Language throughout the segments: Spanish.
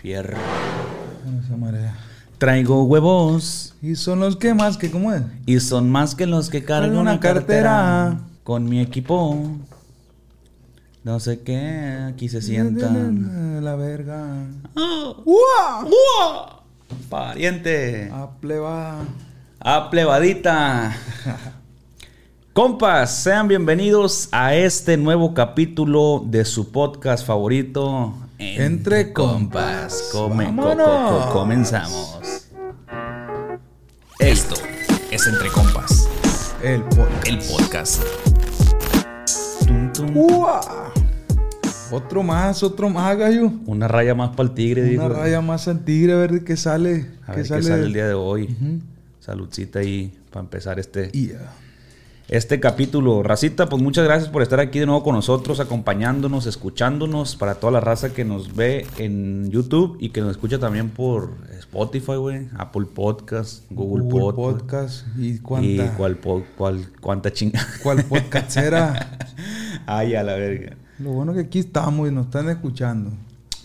Fierro. Traigo huevos. Y son los que más que, ¿cómo es? Y son más que los que cargo una cartera. Con mi equipo. No sé qué. Aquí se sientan. La verga. ¡Ua! ¡Ua! Pariente. A pleba. A plebadita. Compas, sean bienvenidos a este nuevo capítulo de su podcast favorito. Entre compas. Come- co- Vámonos. co- co- comenzamos. Esto es Entre Compas, El podcast. el podcast. Tum, tum. ¡Ua! Otro más, otro más, gallo. Una raya más para el tigre. Una raya más al tigre, a ver qué sale. A qué ver qué sale el día de hoy. Saludcita ahí para empezar este. Este capítulo. Racita, pues muchas gracias por estar aquí de nuevo con nosotros, acompañándonos, escuchándonos. Para toda la raza que nos ve en YouTube y que nos escucha también por Spotify, güey, Apple Podcast, Google, Google Podcast. Podcast. ¿Y cuánta? Y cuál, cuál, cuánta chinga. ¿Cuál podcast era? Ay, a la verga. Lo bueno que aquí estamos y nos están escuchando.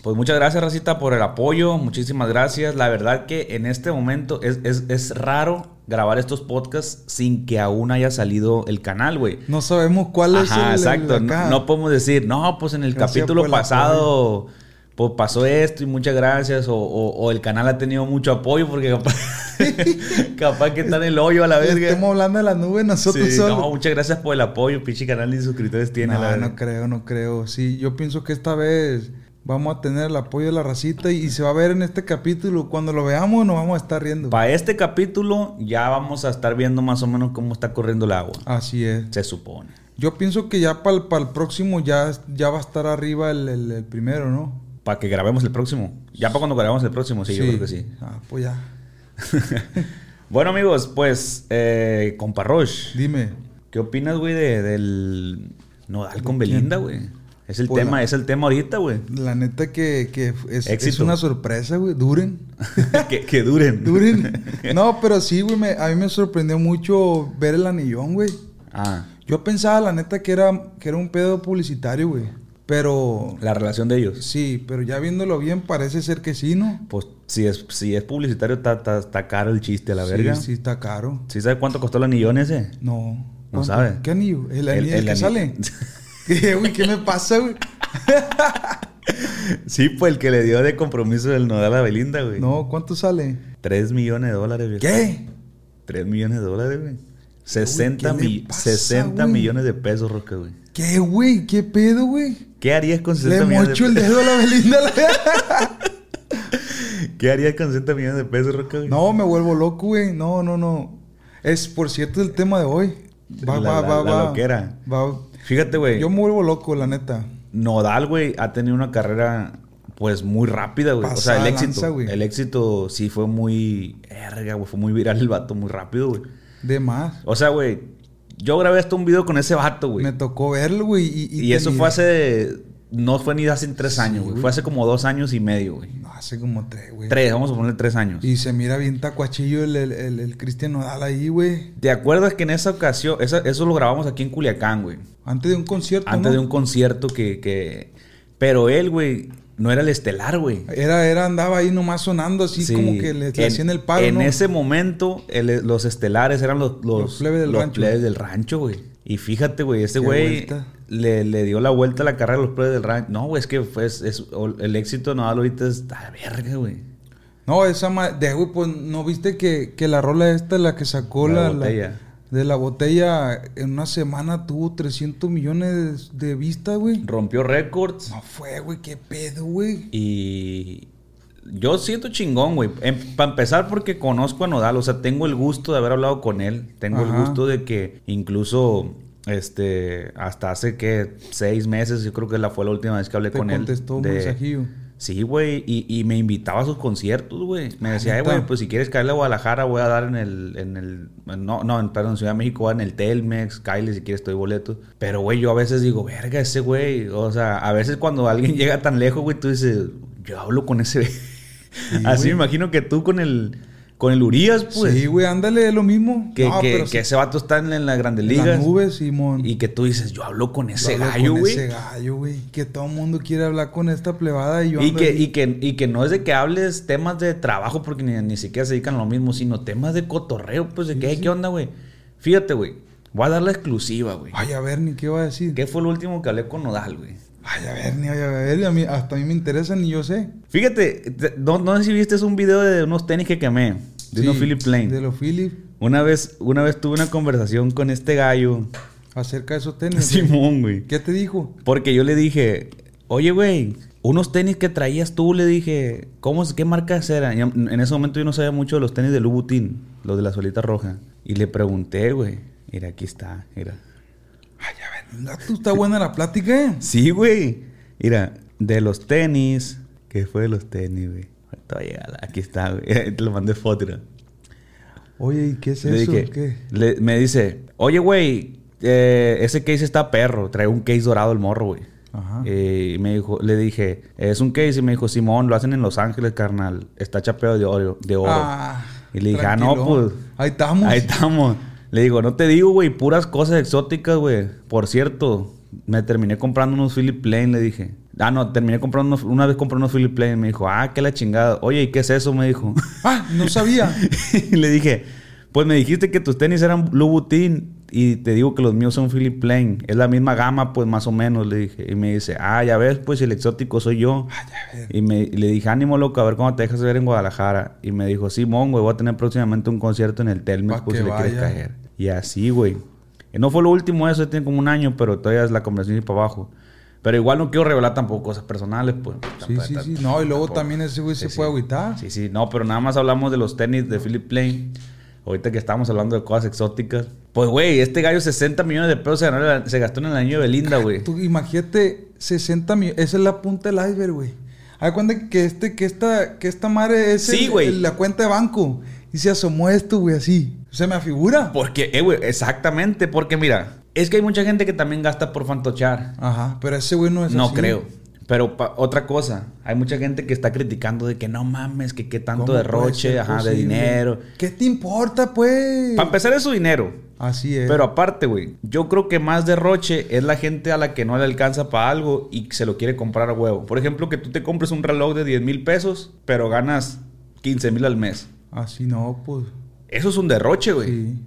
Pues muchas gracias, Racita, por el apoyo. Muchísimas gracias. La verdad que en este momento es, es- es raro grabar estos podcasts sin que aún haya salido el canal, güey. No sabemos cuál es Ajá, el, el exacto. acá. No, no podemos decir, no, pues en el Gracias capítulo el pasado pues pasó esto y muchas gracias. O, o- o el canal ha tenido mucho apoyo porque capaz, capaz que está en el hoyo a la verga. Estamos hablando de las nubes nosotros Sí, solos. no, muchas gracias por el apoyo. Pinche canal de suscriptores tiene. No, la no creo, no creo. Sí, yo pienso que esta vez vamos a tener el apoyo de la racita y, y se va a ver en este capítulo. Cuando lo veamos nos vamos a estar riendo. Para este capítulo ya vamos a estar viendo más o menos cómo está corriendo el agua. Así es. Se supone. Yo pienso que ya para el, próximo ya, ya va a estar arriba el, el- el primero, ¿no? Para que grabemos el próximo. Ya para cuando grabemos el próximo, sí, yo creo que sí. Ah, pues ya. Bueno, amigos, pues, eh, compa Roche, Dime. ¿qué opinas, güey, de- del Nodal con. Belinda, güey? Es el Pues tema, la- es el tema ahorita, güey. La neta que, que es, una sorpresa, güey. Duren. que, que duren. Duren. No, pero sí, güey. me- A mí me sorprendió mucho ver el anillón, güey. Ah, Yo pensaba, la neta, que era, que era un pedo publicitario, güey. Pero... la relación de ellos. Sí, pero ya viéndolo bien, parece ser que sí, ¿no? Pues, si es, si es publicitario, está, está, está caro el chiste, a la sí, verga. Sí, está caro. ¿Sí sabe cuánto costó el anillón ese? No. No ¿Cuánto? sabe. ¿Qué anillo? El El- anillo el que anillo. sale. ¿Qué, güey? ¿Qué me pasa, güey? Sí, pues el que le dio de compromiso del Nodal a Belinda, güey. No, ¿cuánto sale? 3 millones de dólares, viejo. ¿Qué? 3 millones de dólares, güey. 60, ¿qué le mi- pasa, 60 güey? millones de pesos, Roca, güey. ¿Qué, güey? ¿Qué pedo, güey? ¿Qué harías con Le 60 millones mocho de el pesos? dedo a la Belinda. ¿Qué harías con 60 millones de pesos, Roca, güey? No, me vuelvo loco, güey. No, no, no. Es, por cierto, el tema de hoy. Va, La- va, la- va, la va. loquera. Va. Fíjate, güey. Yo me vuelvo loco, la neta. Nodal, güey, ha tenido una carrera, pues, muy rápida, güey. O sea, el éxito. el éxito sí fue muy... Erga, güey. Fue muy viral el vato, muy rápido, güey. De más. O sea, güey, yo grabé hasta un video con ese vato, güey. Me tocó verlo, güey. Y, Y, eso fue hace... No fue ni hace tres Sí, años, güey. Fue hace como dos años y medio, güey. No, hace como tres, güey. Tres, vamos a ponerle tres años. Y se mira bien tacuachillo el, el, el, el Cristian Nodal ahí, güey. ¿Te acuerdas que en esa ocasión, esa- eso lo grabamos aquí en Culiacán, güey? Antes de un concierto, Antes ¿no? de un concierto que, que... Pero él, güey, no era el estelar, güey. Era, era, andaba ahí nomás sonando así Sí. como que le, le En- hacían el palo, En ¿no? ese momento, el- los estelares eran los, los, Los plebes del los rancho. plebes del rancho, güey. Y fíjate, güey, ese Qué güey. Le, le dio la vuelta a la carrera a los plebes del rancho. No, güey, es que fue, es- el éxito no ahorita es... A verga, güey. No, esa madre, de güey, pues no viste que, que la rola esta, la que sacó La la, la- botella. de la botella, en una semana tuvo 300 millones de, de vistas, güey. Rompió récords. No fue, güey, qué pedo, güey. Y yo siento chingón, güey. Para empezar, porque conozco a Nodal. O sea, tengo el gusto de haber hablado con él. Tengo el gusto de que incluso, este, hasta hace que seis meses, yo creo que la fue la última vez que hablé Te con él. contestó un mensajillo. Sí, güey, y, y me invitaba a sus conciertos, güey. Me decía, "Eh, ¿neta? güey, pues si quieres caerle a Guadalajara, voy a dar en el, en el, no, no, en, perdón, en Ciudad de México, voy a dar en el Telmex, Kyle, si quieres, estoy boleto. Pero, güey, yo a veces digo, verga, ese güey, o sea, a veces cuando alguien llega tan lejos, güey, tú dices, yo hablo con ese. Así me imagino que tú con el, con el Urias, pues. sí, güey, ándale, lo mismo. Que, No, que, pero que sí, ese vato está en, en las grandes en ligas. las nubes, Simón. Y que tú dices, yo hablo con Yo ese hablo gallo, con güey. Ese gallo, güey. Que todo el mundo quiere hablar con esta plebada y yo Y ando que, ahí. y, que, y que no es de que hables temas de trabajo porque ni, ni siquiera se dedican a lo mismo, sino temas de cotorreo, pues de que, "Hey, ¿qué onda, güey? Fíjate, güey. Voy a dar la exclusiva, güey. Ay, a ver, ni qué va a decir. ¿Qué fue lo último que hablé con Nodal, güey? Ay, a ver, ni a ver, y a mí, hasta a mí me interesa, ni yo sé. Fíjate, te- no, no sé si viste un video de unos tenis que quemé, de unos Sí, Philip Plain. De los Philip, Una vez, una vez tuve una conversación con este gallo, acerca de esos tenis. Simón, güey. ¿Qué te dijo? Porque yo le dije, oye, güey, unos tenis que traías tú, le dije, ¿cómo, ¿qué marcas eran? Y en ese momento yo no sabía mucho de los tenis de Louboutin, los de la solita roja. Y le pregunté, güey, mira, aquí está, mira. Tú está buena la plática, ¿eh? Sí, güey. Mira, de los tenis, ¿qué fue de los tenis, güey? Aquí está, güey. Te lo mandé foto, mira. Oye, ¿y qué es Le eso? dije, ¿Qué? le- me dice, oye, güey, eh, ese case está perro. Trae un case dorado el morro, güey. Ajá. Eh, y me dijo, le dije, es un case. Y me dijo, Simón, lo hacen en Los Ángeles, carnal. Está chapeado de oro. De oro. Ah, y le dije, ah, no, pues. Ahí estamos. Ahí estamos. Le digo, no te digo, güey, puras cosas exóticas, güey. Por cierto, me terminé comprando unos Philip Plain, le dije. Ah, no, terminé comprando unos, una vez compré unos Philip Plain. Me dijo, ah, qué la chingada. Oye, ¿y qué es eso? Me dijo. Ah, no sabía. y le dije, pues me dijiste que tus tenis eran Louboutin y te digo que los míos son Philip Plain. Es la misma gama, pues más o menos, le dije. Y me dice, ah, ya ves, pues el exótico soy yo. y, me, y le dije, ánimo, loco, a ver cómo te dejas ver en Guadalajara. Y me dijo, Simón, güey, voy a tener próximamente un concierto en el Telmex, pues si le quieres caer. Y así, güey. Y no fue lo último eso, tiene como un año, pero todavía es la conversación y para abajo. Pero igual no quiero revelar tampoco cosas personales, pues. Sí, sí, sí. No, y luego también ese güey se puede agüitar. Sí, sí, no, pero nada más hablamos de los tenis de Philip Plain. Ahorita que estamos hablando de cosas exóticas. Pues, güey, este gallo 60 millones de pesos se, gastó en el año de Belinda, güey. Tú imagínate 60 millones. Esa es la punta del iceberg, güey. Hay cuenta que este, que esta, que esta madre es Sí, el- güey. el- la cuenta de banco. Y se asomó esto, güey, así. Se me afigura. Porque, eh, güey, exactamente. Porque, mira, es que hay mucha gente que también gasta por fantochar. Ajá, pero ese güey no es No así. creo. Pero otra cosa, hay mucha gente que está criticando de que no mames, que qué tanto ¿Cómo puede derroche, ajá, de dinero. ¿Qué te importa, pues? Para empezar es su dinero. Así es. Pero aparte, güey, yo creo que más derroche es la gente a la que no le alcanza para algo y se lo quiere comprar a huevo. Por ejemplo, que tú te compres un reloj de 10 mil pesos, pero ganas 15 mil al mes. Así no, pues. Eso es un derroche, güey. Sí.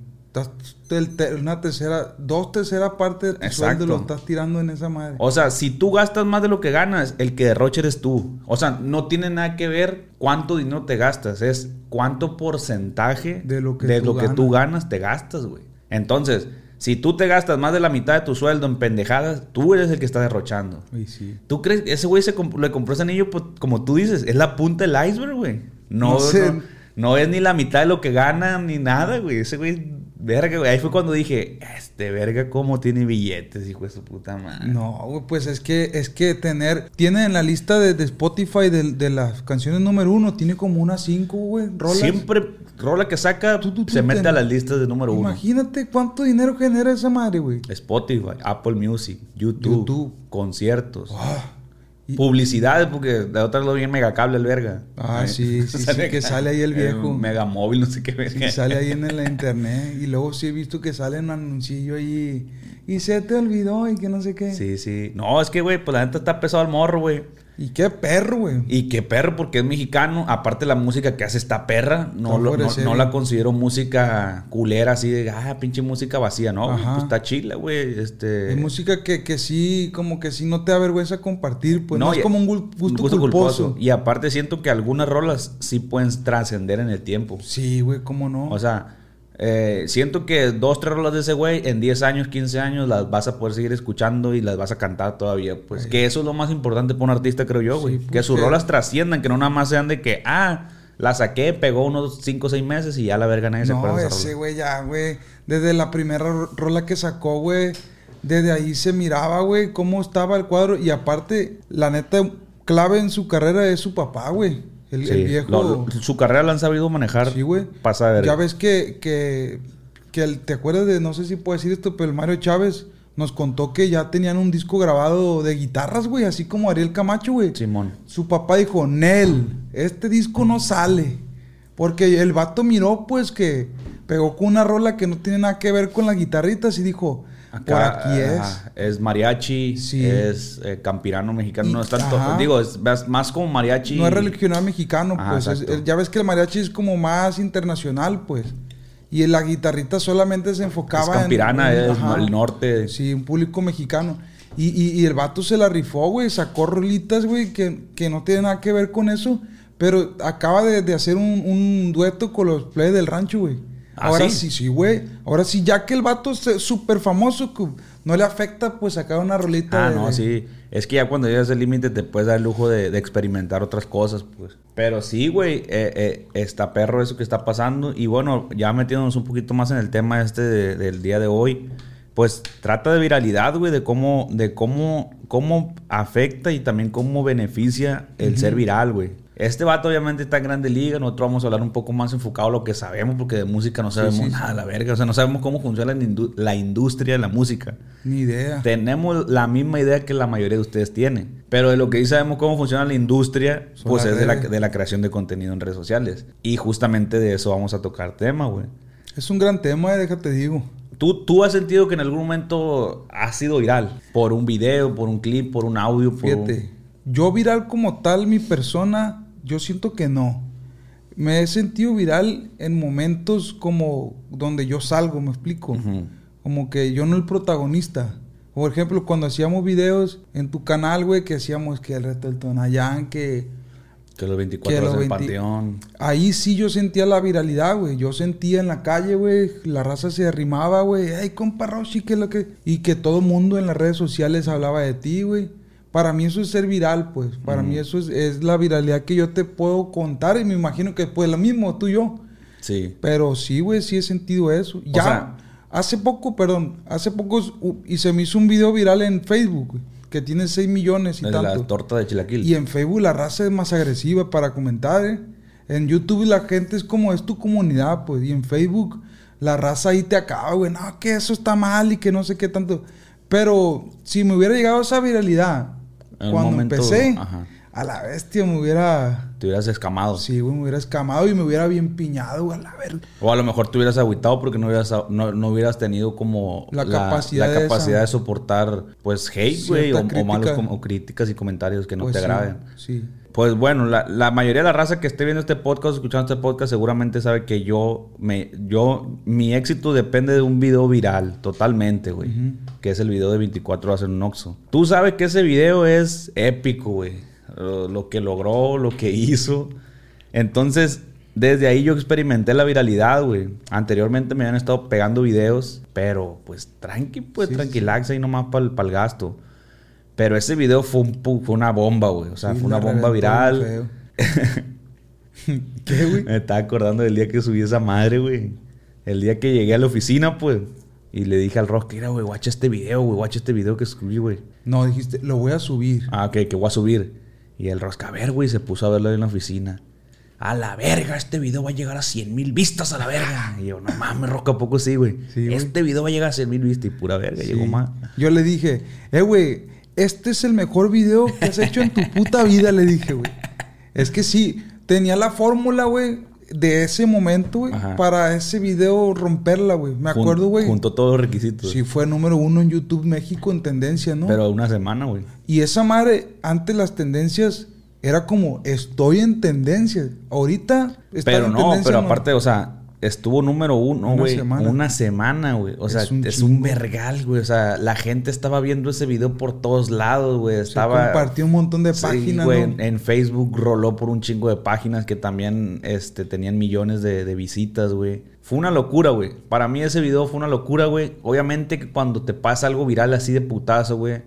Te- una tercera, dos terceras partes de tu sueldo lo estás tirando en esa madre. O sea, si tú gastas más de lo que ganas, el que derroche eres tú. O sea, no tiene nada que ver cuánto dinero te gastas, es cuánto porcentaje De lo que de tú lo que ganas. tú ganas te gastas, güey. Entonces, si tú te gastas más de la mitad de tu sueldo en pendejadas, tú eres el que está derrochando. Y sí. ¿Tú crees que ese güey se comp- le compró ese anillo, pues, como tú dices, es la punta del iceberg, güey? No, No sé. no, no es ni la mitad de lo que gana ni nada, güey. Ese güey, verga, güey. Ahí fue cuando dije, este verga, ¿cómo tiene billetes, hijo de su puta madre? No, güey, pues es que es que tener tiene en la lista de, de Spotify de, de las canciones número uno tiene como unas cinco, güey, rolas. Siempre, rola que saca, Tú, tú, tú, se mete ten- a las listas de número uno. Imagínate cuánto dinero genera esa madre, güey. Spotify, Apple Music, YouTube, YouTube. conciertos. Y- Publicidades, porque de otra lo bien megacable el verga. Ah, Eh, sí, sí, sí, que sale ahí el viejo. megamóvil, no sé qué verga. sí, sale ahí en la internet. Y luego sí he visto que sale un anuncillo ahí. Y se te olvidó y que no sé qué. Sí, sí. No, es que, güey, pues la neta está pesado el morro, güey. Y qué perro, güey. Y qué perro, porque es mexicano. Aparte, la música que hace esta perra, no, lo- no, no la considero música culera, así de, ah, pinche música vacía, ¿no? Pues está chila, güey. Este. Es música que, que sí, como que sí no te da vergüenza compartir, pues no, es como un gul- gusto, culposo. Y aparte, siento que algunas rolas sí pueden trascender en el tiempo. Sí, güey, cómo no. O sea, eh, siento que dos, tres rolas de ese güey en 10 años, 15 años las vas a poder seguir escuchando y las vas a cantar todavía. Pues que eso es lo más importante para un artista, creo yo, güey. Sí, que sus rolas trasciendan, que no nada más sean de que, ah, la saqué, pegó unos 5 o 6 meses y ya la verga nadie se no, acuerda esa ese güey ya, güey. Desde la primera ro- rola que sacó, güey. Desde ahí se miraba, güey, cómo estaba el cuadro. Y aparte, la neta, clave en su carrera es su papá, güey. El, viejo. lo- su carrera la han sabido manejar. Sí, güey. Pasa de verga. Ya ves que, que, que el- te acuerdas de, no sé si puedo decir esto, pero el Mario Chávez nos contó que ya tenían un disco grabado de guitarras, güey, así como Ariel Camacho, güey. Simón. Su papá dijo, Nel, este disco no sale. Porque el vato miró, pues, que pegó con una rola que no tiene nada que ver con las guitarritas y dijo, por aquí es. ajá, es mariachi, Sí. es eh, campirano mexicano. Y- no es tanto, ajá. digo, es más, como mariachi. No es regional mexicano, Ajá, pues. es- ya ves que el mariachi es como más internacional, pues. Y la guitarrita solamente se enfocaba Es campirana, en... es el norte. Sí, un público mexicano. Y, y- y el vato se la rifó, güey. Sacó rolitas, güey, que, que no tienen nada que ver con eso. Pero acaba de, de hacer un, un dueto con los play del rancho, güey. ¿Ah, Ahora sí? sí, sí, güey. Ahora sí, ya que el vato es súper famoso, que no le afecta, pues sacar una rolita. Ah, de- no, sí. Es que ya cuando llegas al límite te puedes dar el lujo de, de experimentar otras cosas, pues. Pero sí, güey, eh, eh, está perro eso que está pasando. Y bueno, ya metiéndonos un poquito más en el tema este de- del día de hoy, pues trata de viralidad, güey, de cómo, de cómo, cómo afecta y también cómo beneficia el ser viral, güey. Este vato obviamente está en grande liga, nosotros vamos a hablar un poco más enfocado a lo que sabemos, porque de música no sabemos sí, nada, la verga. O sea, no sabemos cómo funciona la, indu- la industria de la música. Ni idea. Tenemos la misma idea que la mayoría de ustedes tienen. Pero de lo que sí sabemos cómo funciona la industria, Son pues es de la, de la creación de contenido en redes sociales. Y justamente de eso vamos a tocar tema, güey. Es un gran tema, eh, déjate digo. ¿Tú, ¿Tú has sentido que en algún momento has sido viral? Por un video, por un clip, por un audio, por un- Fíjate, yo viral como tal, mi persona, yo siento que no. Me he sentido viral en momentos como donde yo salgo, me explico. Como que yo no el protagonista. Por ejemplo, cuando hacíamos videos en tu canal, güey, que hacíamos que el reto del Tonayán, que Que los 24 Que horas los en el 20 panteón. ahí sí yo sentía la viralidad, güey. Yo sentía en la calle, güey, la raza se arrimaba, güey. Ay, compa Roshi, que lo que. Y que todo el mundo en las redes sociales hablaba de ti, güey. Para mí eso es ser viral, pues. Para mí eso es, es la viralidad que yo te puedo contar. Y me imagino que pues lo mismo, tú y yo. Sí. Pero sí, güey, sí he sentido eso. Ya, sea- hace poco, perdón, hace poco y se me hizo un video viral en Facebook, güey, que tiene 6 millones y de la tanto. torta de chilaquil. Y en Facebook la raza es más agresiva para comentar, ¿eh? En YouTube la gente es como, es tu comunidad, pues. Y en Facebook la raza ahí te acaba, güey. No, que eso está mal y que no sé qué tanto. Pero si me hubiera llegado esa viralidad En cuando momento, empecé, ajá. a la bestia me hubiera... Te hubieras escamado. Sí, güey, me hubiera escamado y me hubiera bien piñado, güey, a la verga. O a lo mejor te hubieras agüitado porque no hubieras, no, no hubieras tenido como La capacidad la de capacidad esa- de soportar pues hate, güey, o, o malos o críticas y comentarios que no Pues te sí, agraden. Sí. Pues bueno, la, la mayoría de la raza que esté viendo este podcast, escuchando este podcast, seguramente sabe que yo, me, yo, mi éxito depende de un video viral, totalmente, güey. Que es el video de 24 horas en un Oxxo. Tú sabes que ese video es épico, güey. Lo, lo que logró, lo que hizo. Entonces, desde ahí yo experimenté la viralidad, güey. Anteriormente me habían estado pegando videos, pero pues tranqui, pues Sí, tranquilax ahí nomás para el gasto. Pero ese video fue, un fue una bomba, güey. O sea, Sí, fue una bomba viral. ¿Qué, güey? Me estaba acordando del día que subí esa madre, güey. El día que llegué a la oficina, pues. Y le dije al Rock, mira, güey, guacha este video, güey, guacha este video que subí, güey. No, dijiste, lo voy a subir. Ah, ok, que voy a subir. Y el Rosca, a ver, güey, se puso a verlo en la oficina. A la verga, este video va a llegar a 100 mil vistas a la verga. Y yo, no mames, Rosca, ¿a poco sí, güey? Sí, güey. este video va a llegar a 100 mil vistas y pura verga, Sí. llegó más. Yo le dije, eh, güey, este es el mejor video que has hecho en tu puta vida, le dije, güey. Es que sí, tenía la fórmula, güey. de ese momento, güey, para ese video romperla, güey. Me Jun- acuerdo, güey. Juntó todos los requisitos. Sí, fue número uno en YouTube México en tendencia, ¿no? Pero una semana, güey. Y esa madre, antes las tendencias, era como, estoy en tendencia. Ahorita Pero en no, tendencia pero aparte, o sea, estuvo número uno, Una güey. semana. Una semana, güey. O sea, Es es un vergal, güey. O sea, la gente estaba viendo ese video por todos lados, güey. Se Estaba. compartió un montón de páginas, güey. ¿no? En, Facebook roló por un chingo de páginas que también este, tenían millones de, de visitas, güey. Fue una locura, güey. Para mí ese video fue una locura, güey. Obviamente que cuando te pasa algo viral así de putazo, güey,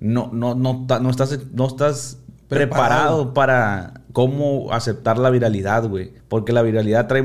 no, no, no, estás, no estás Preparado. preparado para cómo aceptar la viralidad, güey. Porque la viralidad trae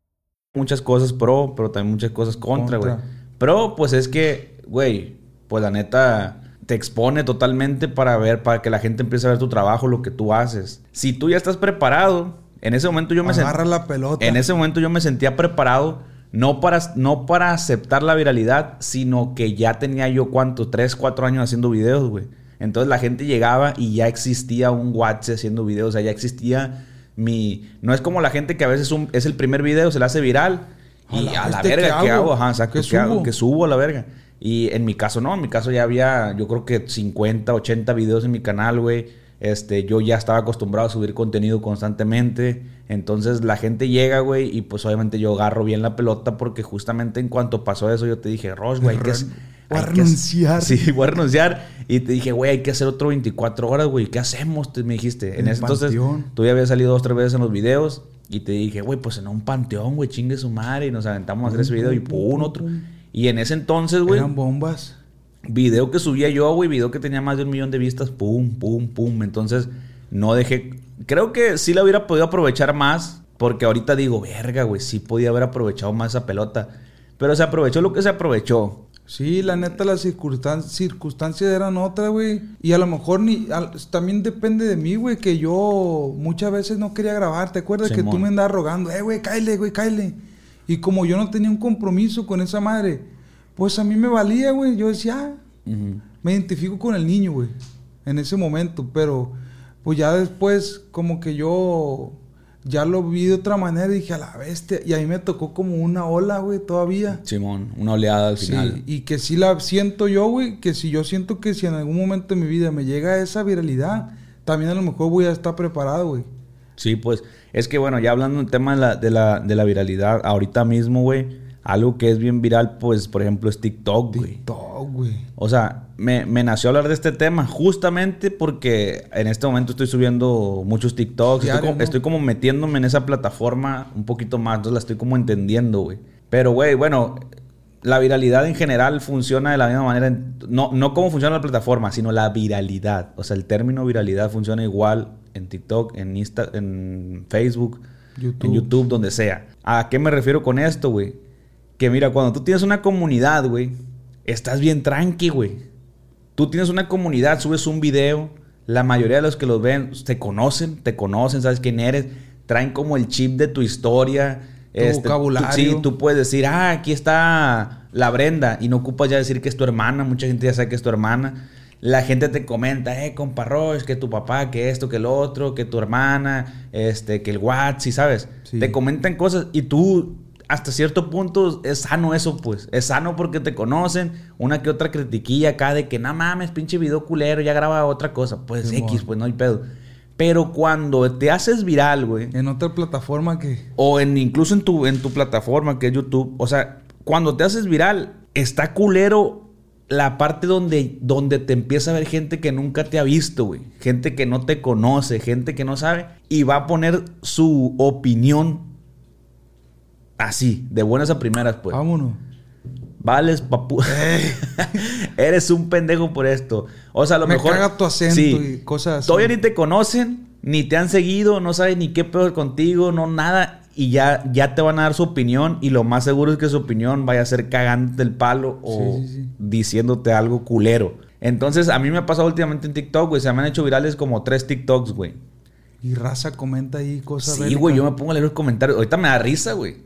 Muchas cosas pro, pero también muchas cosas contra, güey. Pro, pues es que, güey, pues la neta te expone totalmente para ver, para que la gente empiece a ver tu trabajo, lo que tú haces. Si tú ya estás preparado, en ese momento yo me sentí... Agarra la pelota. En ese momento yo me sentía preparado, no para, no para aceptar la viralidad, sino que ya tenía yo, ¿cuánto? Tres, cuatro años haciendo videos, güey. Entonces la gente llegaba y ya existía un WhatsApp haciendo videos, o sea, ya existía mi... No es como la gente que a veces un- es el primer video, se le hace viral y A la verga, ¿qué ¿qué hago? Ajá, exacto, ¿Qué ¿qué hago? Que subo a la verga. Y en mi caso no, en mi caso ya había, yo creo que 50, 80 videos en mi canal, güey. Este, yo ya estaba acostumbrado a subir contenido constantemente. Entonces la gente llega, güey, y pues obviamente yo agarro bien la pelota porque justamente en cuanto pasó eso yo te dije, Ross, güey, que... Voy a renunciar. Sí, voy a renunciar. Y te dije, güey, hay que hacer otro 24 horas, güey. ¿Qué hacemos? Te- me dijiste. En ese entonces, tú ya habías salido dos, tres veces en los videos. Y te dije, güey, pues en un panteón, güey, chingue su madre. Y nos aventamos a hacer ese video y pum, otro. Y en ese entonces, güey, Eran bombas. video que subía yo, güey, video que tenía más de un millón de vistas, pum, pum, pum. Entonces, no dejé. Creo que sí la hubiera podido aprovechar más. Porque ahorita digo, verga, güey, sí podía haber aprovechado más esa pelota. Pero se aprovechó lo que se aprovechó. Sí, la neta, las circunstan- circunstancias eran otras, güey. Y a lo mejor ni. al- también depende de mí, güey, que yo muchas veces no quería grabar. ¿Te acuerdas que tú me andabas rogando? Eh, güey, cáele, güey, cáele. Y como yo no tenía un compromiso con esa madre, pues a mí me valía, güey. Yo decía, ah, me identifico con el niño, güey, en ese momento, pero pues ya después como que yo ya lo vi de otra manera y dije a la bestia, y a mí me tocó como una ola, güey, todavía. Simón, una oleada al Sí, final. y que sí la siento yo, güey, que si yo siento que si en algún momento de mi vida me llega esa viralidad, también a lo mejor voy a estar preparado, güey. Sí, pues es que bueno, ya hablando del tema de la, de la, de la viralidad, ahorita mismo, güey, algo que es bien viral, pues por ejemplo es TikTok, güey. TikTok, güey. O sea, me, me nació hablar de este tema justamente porque en este momento estoy subiendo muchos TikToks. Estoy, como, ¿no? estoy como metiéndome en esa plataforma un poquito más, entonces la estoy como entendiendo, güey. Pero, güey, bueno, la viralidad en general funciona de la misma manera. en- no, no cómo funciona la plataforma, sino la viralidad. O sea, el término viralidad funciona igual en TikTok, en, Insta, en Facebook, YouTube. en YouTube, donde sea. ¿A qué me refiero con esto, güey? Que mira, cuando tú tienes una comunidad, güey, estás bien tranqui, güey. Tú tienes una comunidad, subes un video, la mayoría de los que los ven te conocen, te conocen, sabes quién eres, traen como el chip de tu historia. este, vocabulario. tú- sí, tú puedes decir, ah, aquí está la Brenda, y no ocupas ya decir que es tu hermana, mucha gente ya sabe que es tu hermana. La gente te comenta, eh, compa Roche, que tu papá, que esto, que el otro, que tu hermana, este, que el WhatsApp, ¿sabes? Sí. Te comentan cosas y tú, hasta cierto punto, es sano eso, pues. Es sano porque te conocen. Una que otra critiquilla acá de que, no mames, pinche video culero, ya graba otra cosa. Pues Simón. X, pues no hay pedo. Pero cuando te haces viral, güey, En otra plataforma que... o en incluso en tu, en tu plataforma que es YouTube, o sea, cuando te haces viral, está culero la parte donde, donde te empieza a ver gente que nunca te ha visto, güey. Gente que no te conoce, gente que no sabe, y va a poner su opinión así, de buenas a primeras, pues. Vámonos. Vales, papu. Eres un pendejo por esto. O sea, a lo Me mejor. caga tu acento y cosas así. Todavía ni te conocen, ni te han seguido, no saben ni qué peor contigo, no nada. y ya, ya te van a dar su opinión y lo más seguro es que su opinión vaya a ser cagándote el palo o Sí, sí, sí. diciéndote algo culero. Entonces, a mí me ha pasado últimamente en TikTok, güey. Se me han hecho virales como tres TikToks, güey. Y raza comenta ahí cosas. Sí, güey, yo me pongo a leer los comentarios. Ahorita me da risa, güey.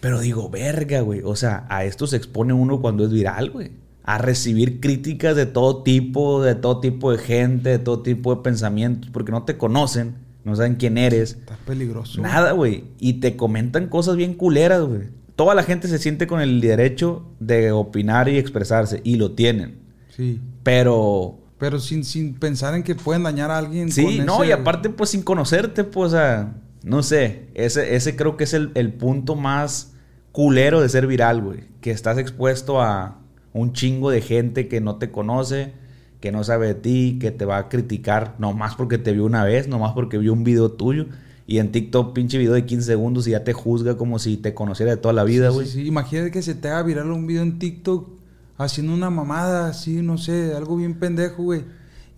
Pero digo, verga, güey. O sea, a esto se expone uno cuando es viral, güey. A recibir críticas de todo tipo, de todo tipo de gente, de todo tipo de pensamientos, porque no te conocen, no saben quién eres. Está peligroso. Nada, güey. Y te comentan cosas bien culeras, güey. Toda la gente se siente con el derecho de opinar y expresarse, y lo tienen. Sí. Pero Pero sin, sin pensar en que pueden dañar a alguien. Sí, con no, ese- y aparte, pues sin conocerte, pues, o sea, no sé, ese, ese creo que es el, el punto más culero de ser viral, güey. Que estás expuesto a un chingo de gente que no te conoce, que no sabe de ti, que te va a criticar nomás porque te vio una vez, nomás porque vio un video tuyo. Y en TikTok, pinche video de 15 segundos y ya te juzga como si te conociera de toda la vida, Sí, güey. sí, sí. Imagínate que se te haga viral un video en TikTok haciendo una mamada, así, no sé, algo bien pendejo, güey.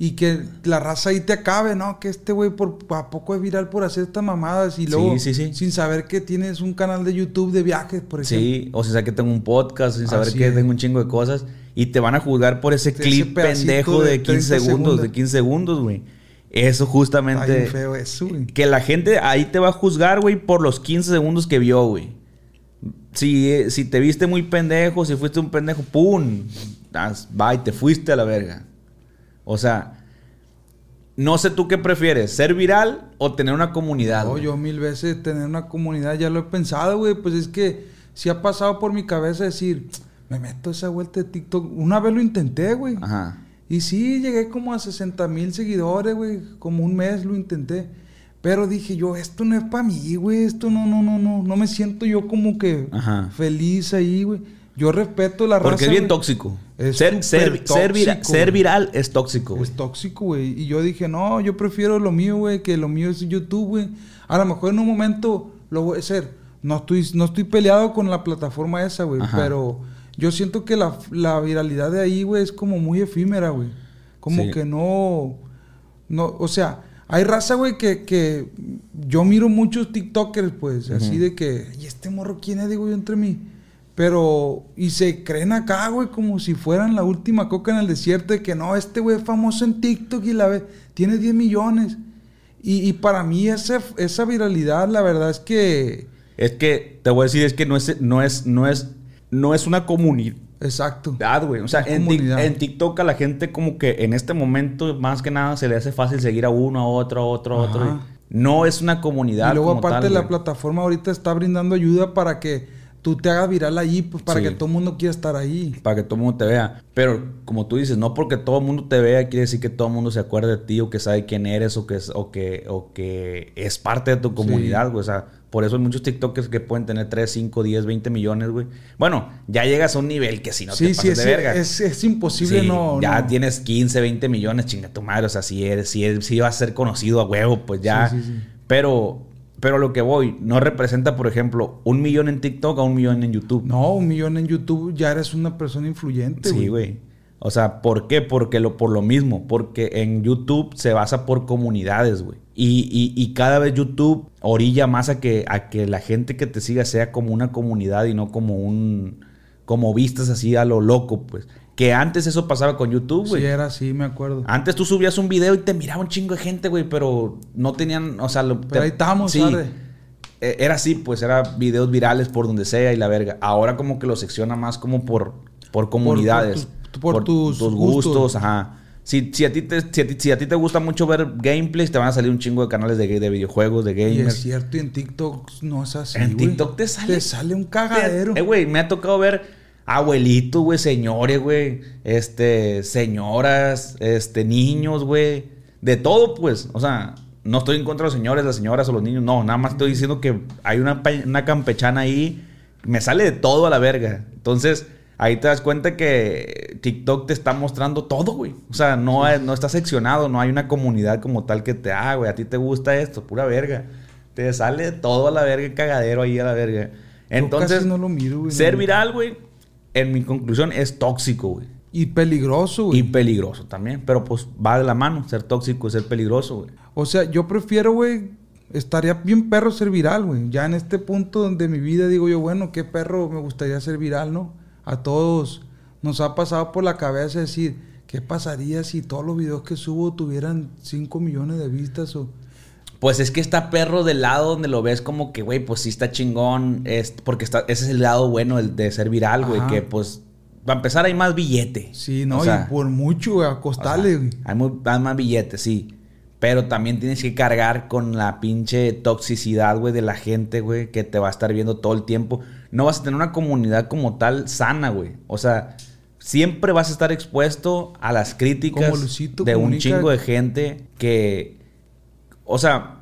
Y que la raza ahí te acabe, ¿no? Que este güey por a poco es viral por hacer estas mamadas y luego Sí, sí, sí. sin saber que tienes un canal de YouTube de viajes, por ejemplo. Sí, o sea, que tengo un podcast sin saber Así que es. tengo un chingo de cosas. Y te van a juzgar por ese clip pendejo de de 15 30 segundos, segundos. de 15 segundos, güey. Eso justamente... feo eso, güey. Que la gente ahí te va a juzgar, güey, por los 15 segundos que vio, güey. Si, eh, si te viste muy pendejo, si fuiste un pendejo, ¡pum! Das- Bye, te fuiste a la verga. O sea, no sé tú qué prefieres, ser viral o tener una comunidad. No, yo mil veces tener una comunidad, ya lo he pensado, güey. Pues es que si ha pasado por mi cabeza decir, me meto esa vuelta de TikTok. Una vez lo intenté, güey. Ajá. Y sí, llegué como a 60 mil seguidores, güey. Como un mes lo intenté. Pero dije yo, esto no es para mí, güey. Esto no, no, no, no. No me siento yo como que Ajá. feliz ahí, güey. Yo respeto la raza. Porque es bien tóxico. Es ser, ser, súper ser, vira- tóxico, ser viral es tóxico. güey. Es tóxico, güey. Y yo dije, no, yo prefiero lo mío, güey, que lo mío es YouTube, güey. A lo mejor en un momento lo voy a hacer. No estoy, no estoy peleado con la plataforma esa, güey. Pero yo siento que la, la viralidad de ahí, güey, es como muy efímera, güey. Como Sí. que no. No, o sea, hay raza, güey, que, que yo miro muchos TikTokers, pues, así de que, ¿y este morro quién es? Digo yo entre mí. Pero, y se creen acá, güey, como si fueran la última coca en el desierto, de que no, este güey es famoso en TikTok y la ve, tiene 10 millones. Y, y para mí esa, esa viralidad, la verdad es que, Es que, te voy a decir, es que no es, no es, no es, no es una comunidad, exacto. güey. O sea, en, TikTok a la gente como que en este momento, más que nada, se le hace fácil seguir a uno, a otro, a otro, a otro. No es una comunidad Y luego como aparte tal, la plataforma ahorita está brindando ayuda para que tú te hagas viral allí, pues para Sí. que todo el mundo quiera estar ahí. para que todo el mundo te vea. Pero como tú dices, no porque todo el mundo te vea quiere decir que todo el mundo se acuerde de ti o que sabe quién eres o que es, o que, o que es parte de tu comunidad, güey. O sea, por eso hay muchos TikTokers que pueden tener 3, 5, 10, 20 millones, güey. Bueno, ya llegas a un nivel que si no sí, te sí, pasas es, de verga. es, es imposible no... ya no. tienes 15, 20 millones, chinga tu madre. O sea, si eres, si, eres- si vas a ser conocido a huevo, pues ya. Sí, sí, sí. Pero, pero lo que voy, no representa, por ejemplo, un millón en TikTok a un millón en YouTube. No, un millón en YouTube ya eres una persona influyente, Sí, güey. O sea, ¿por qué? Porque lo, por lo mismo. Porque en YouTube se basa por comunidades, güey. Y, y- y cada vez YouTube orilla más a que, a que la gente que te siga sea como una comunidad y no como un... Como vistas así a lo loco, pues. Que antes eso pasaba con YouTube, güey. Sí, era así, me acuerdo. Antes tú subías un video y te miraba un chingo de gente, güey, pero no tenían, o sea, lo, Pero ahí estamos, sí. arre. Eh, Era así, pues era videos virales por donde sea y la verga. Ahora como que lo secciona más como por, por comunidades. por tus gustos. ajá. Si, si, a ti te, si, a ti, si a ti te gusta mucho ver gameplays, te van a salir un chingo de canales de, de videojuegos, de Y es gamers. cierto, y en TikTok no es así, En. TikTok te sale- Te sale un cagadero. Eh, güey, me ha tocado ver abuelitos, güey, señores, güey, este, señoras, este, niños, güey, de todo, pues, o sea, no estoy en contra de los señores, las señoras o los niños, no, nada más estoy diciendo que hay una, una campechana ahí, me sale de todo a la verga, entonces, ahí te das cuenta que TikTok te está mostrando todo, güey, o sea, no, no está seccionado, no hay una comunidad como tal que te, ah, güey, a ti te gusta esto, pura verga, te sale de todo a la verga, cagadero ahí a la verga. Entonces, no lo miro, güey, ser viral, güey, en mi conclusión es tóxico, güey. Y peligroso, güey. Y peligroso también. Pero pues va de la mano. Ser tóxico es ser peligroso, güey. O sea, yo prefiero, güey, estaría bien perro ser viral, güey. Ya en este punto de mi vida digo yo, bueno, qué perro me gustaría ser viral, ¿no? A todos nos ha pasado por la cabeza decir, ¿qué pasaría si todos los videos que subo tuvieran 5 millones de vistas o... Pues es que está perro del lado donde lo ves como que, güey, pues sí está chingón. Es, porque está, ese es el lado bueno el de ser viral, güey. Que pues, para empezar, hay más billete. Sí, no, O sea, y por mucho, güey, a o sea, costales, güey. hay, muy- hay más billete, sí. Pero también tienes que cargar con la pinche toxicidad, güey, de la gente, güey, que te va a estar viendo todo el tiempo. No vas a tener una comunidad como tal sana, güey. O sea, siempre vas a estar expuesto a las críticas de un chingo de gente que... O sea,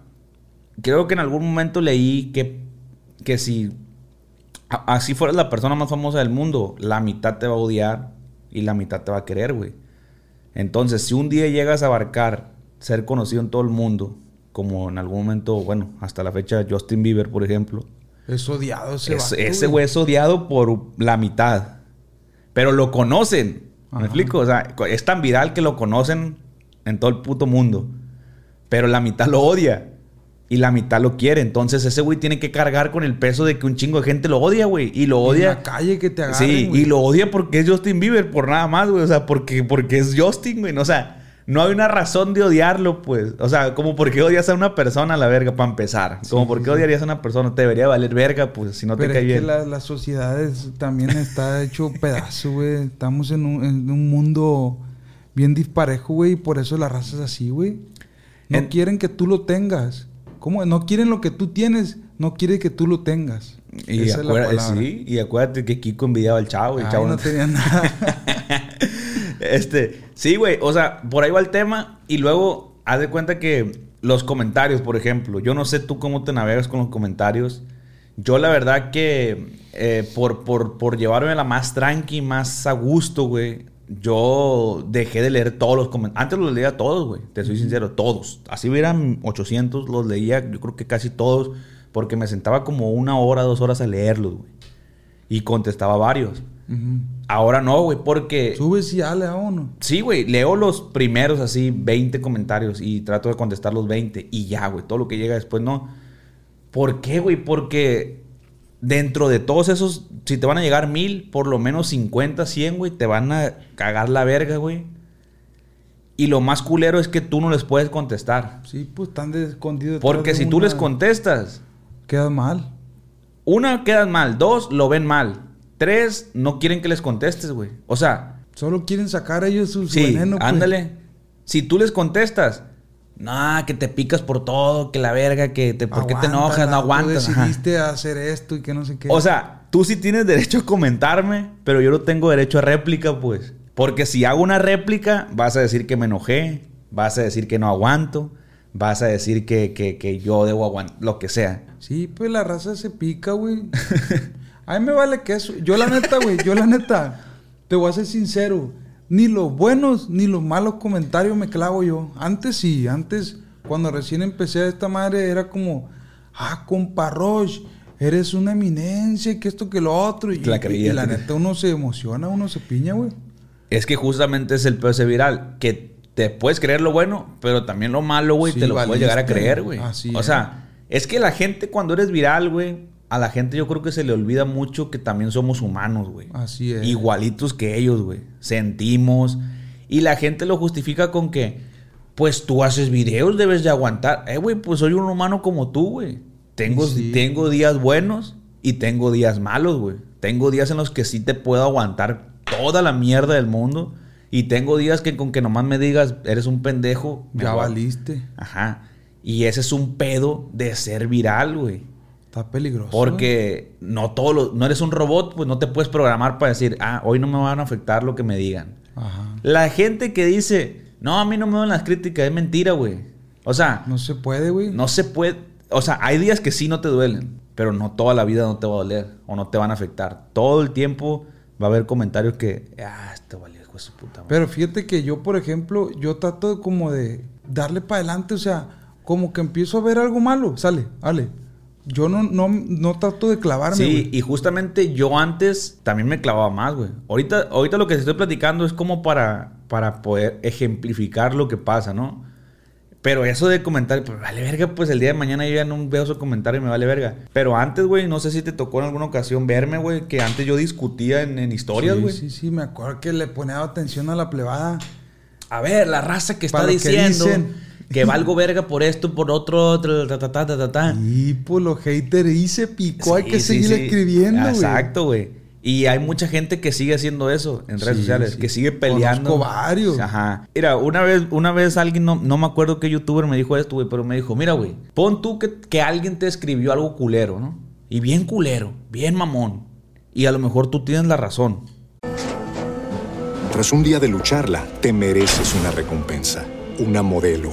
creo que en algún momento leí que, que si a- así fueras la persona más famosa del mundo, la mitad te va a odiar y la mitad te va a querer, güey. Entonces, si un día llegas a abarcar ser conocido en todo el mundo, como en algún momento, bueno, hasta la fecha Justin Bieber, por ejemplo, Es odiado ese es- vato, ese güey es odiado por la mitad. Pero lo conocen. ¿Me Ajá. explico? O sea, es tan viral que lo conocen en todo el puto mundo. Pero la mitad lo odia. Y la mitad lo quiere. Entonces ese güey tiene que cargar con el peso de que un chingo de gente lo odia, güey. Y lo Y en odia. la calle que te agarren, Sí, güey. y lo odia porque es Justin Bieber, por nada más, güey. O sea, porque, porque es Justin, güey. O sea, no hay una razón de odiarlo, pues. O sea, como por qué odias a una persona a la verga, para empezar. Como Sí, por sí, qué sí. odiarías a una persona. Te debería valer verga, pues, si no Pero te cae es que bien. la, la sociedad es- también está hecho pedazo, güey. Estamos en un, en un mundo bien disparejo, güey. Y por eso la raza es así, güey. No En- quieren que tú lo tengas. ¿Cómo? No quieren lo que tú tienes. No quieren que tú lo tengas. Y, Esa es la acuérdate, sí, y acuérdate que Kiko envidiaba al chavo. Y el Ay, chavo no tenía nada. Este, sí, güey, o sea, por ahí va el tema y luego haz de cuenta que los comentarios, por ejemplo, yo no sé tú cómo te navegas con los comentarios. Yo la verdad que eh, por, por, por llevarme la más tranqui, más a gusto, güey, yo dejé de leer todos los comentarios. Antes los leía todos, güey, te soy sincero, todos. Así hubieran 800, los leía, yo creo que casi todos, porque me sentaba como una hora, dos horas a leerlos, güey. Y contestaba varios. Ahora no, güey, porque... Subes y dale a uno. Sí, güey, leo los primeros así, 20 comentarios y trato de contestar los 20 y ya, güey, todo lo que llega después no. ¿Por qué, güey? Porque dentro de todos esos, si te van a llegar mil, por lo menos 50, 100, güey, te van a cagar la verga, güey. Y lo más culero es que tú no les puedes contestar. Sí, pues están escondidos. Porque si tú una- les contestas, Quedas mal. una, quedan mal, dos, lo ven mal, tres, no quieren que les contestes, güey. O sea, Solo quieren sacar ellos su, su Sí, veneno. pues. ándale. Si tú les contestas, no, que te picas por todo, que la verga, que te, ¿por qué te enojas? No aguantas. Tú ajá. decidiste hacer esto y que no sé qué. O sea, tú sí tienes derecho a comentarme, pero yo no tengo derecho a réplica, pues. Porque si hago una réplica, vas a decir que me enojé, vas a decir que no aguanto, vas a decir que, que, que yo debo aguantar, lo que sea. Sí, pues la raza se pica, güey. A mí me vale que eso. Yo la neta, güey, yo la neta, te voy a ser sincero. Ni los buenos ni los malos comentarios me clavo yo. Antes sí, antes, cuando recién empecé a esta madre, era como, ah, compa Roche, eres una eminencia, y que esto, que lo otro. Y, la creías, y la neta, uno se emociona, uno se piña, güey. Es que justamente es el ser viral, que te puedes creer lo bueno, pero también lo malo, güey, Sí, te lo puedes llegar a valiste. creer, güey. Así O es. sea, es que la gente cuando eres viral, güey, a la gente yo creo que se le olvida mucho que también somos humanos, güey. Así es. Igualitos que ellos, güey. Sentimos. Y la gente lo justifica con que, pues tú haces videos, debes de aguantar. Eh, güey, pues soy un humano como tú, güey. Tengo, Sí. tengo días buenos y tengo días malos, güey. Tengo días en los que sí te puedo aguantar toda la mierda del mundo. Y tengo días que con que nomás me digas, eres un pendejo. Ya valiste. Ajá. Y ese es un pedo de ser viral, güey. Está peligroso. Porque no todo lo- no eres un robot, pues no te puedes programar para decir, ah, hoy no me van a afectar lo que me digan. Ajá. La gente que dice, no, a mí no me dan las críticas, es mentira, güey. O sea, No se puede, güey. no se puede. O sea, hay días que sí no te duelen, pero no toda la vida no te va a doler o no te van a afectar. Todo el tiempo va a haber comentarios que, ah, esto valió hijo de su puta madre". Pero fíjate que yo, por ejemplo, yo trato como de darle para adelante, o sea, como que empiezo a ver algo malo, sale, sale. Yo no, no, no trato de clavarme, Sí, y justamente yo antes también me clavaba más, güey. Ahorita, ahorita lo que te estoy platicando es como para, para poder ejemplificar lo que pasa, ¿no? Pero eso de comentario, pues vale verga, pues el día de mañana yo ya no veo su comentario y me vale verga. Pero antes, güey, no sé si te tocó en alguna ocasión verme, güey, que antes yo discutía en, en historias, Sí, güey. sí, sí, me acuerdo que le ponía atención a la plebada. A ver, la raza que está Para lo que diciendo que, valgo verga por esto, por otro, ta, ta, ta, ta, ta, ta. Y pues los haters y se picó, hay que sí, seguir sí. escribiendo, güey. Exacto, güey. Y hay mucha gente que sigue haciendo eso en redes Sí, sociales, sí. que sigue peleando. Conozco varios. Ajá. Mira, una vez, una vez alguien, no, no me acuerdo qué youtuber me dijo esto, güey, pero me dijo, mira, güey, pon tú que, que alguien te escribió algo culero, ¿no? Y bien culero, bien mamón. Y a lo mejor tú tienes la razón. Tras un día de lucharla, te mereces una recompensa, una modelo,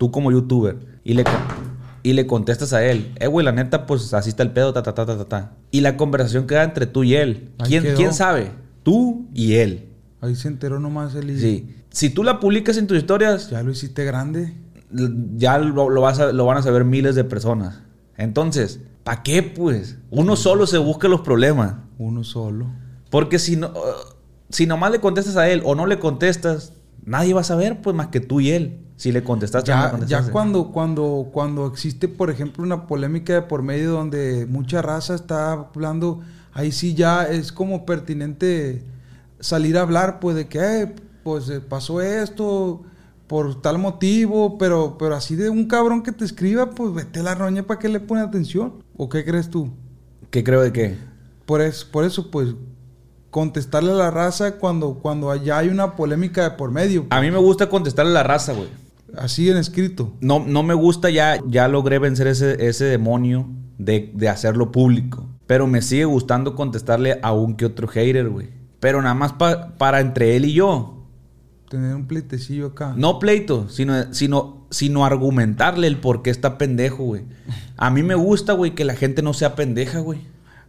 Tú como youtuber. Y le, y le contestas a él. Eh, güey, la neta, pues así está el pedo, ta, ta, ta, ta, ta. Y la conversación queda entre tú y él. ¿Quién. ¿Quién sabe? Tú y él. Ahí se enteró nomás el Sí. Si tú la publicas en tus historias, Ya lo hiciste grande. ya lo, lo vas a- lo van a saber miles de personas. Entonces, ¿para qué, pues? Uno solo se busca los problemas. Uno solo. Porque si no, si nomás le contestas a él o no le contestas, nadie va a saber, pues, más que tú y él. Si le contestaste o no Ya, contestaste. ya cuando, cuando, cuando existe, por ejemplo, una polémica de por medio donde mucha raza está hablando, ahí sí ya es como pertinente salir a hablar, pues, de que, eh, pues, eh, pasó esto por tal motivo, pero, pero así de un cabrón que te escriba, pues, vete la roña para que le pone atención. ¿O qué crees tú? ¿Qué creo de qué? Por eso, por eso pues, contestarle a la raza cuando, cuando ya hay una polémica de por medio. A mí me gusta contestarle a la raza, güey. Así en escrito. No, no me gusta ya, ya logré vencer ese, ese demonio de, de hacerlo público. Pero me sigue gustando contestarle a un que otro hater, güey. Pero nada más pa- para entre él y yo. Tener un pleitecillo acá. No pleito, sino, sino, sino argumentarle el por qué está pendejo, güey. A mí me gusta, güey, que la gente no sea pendeja, güey.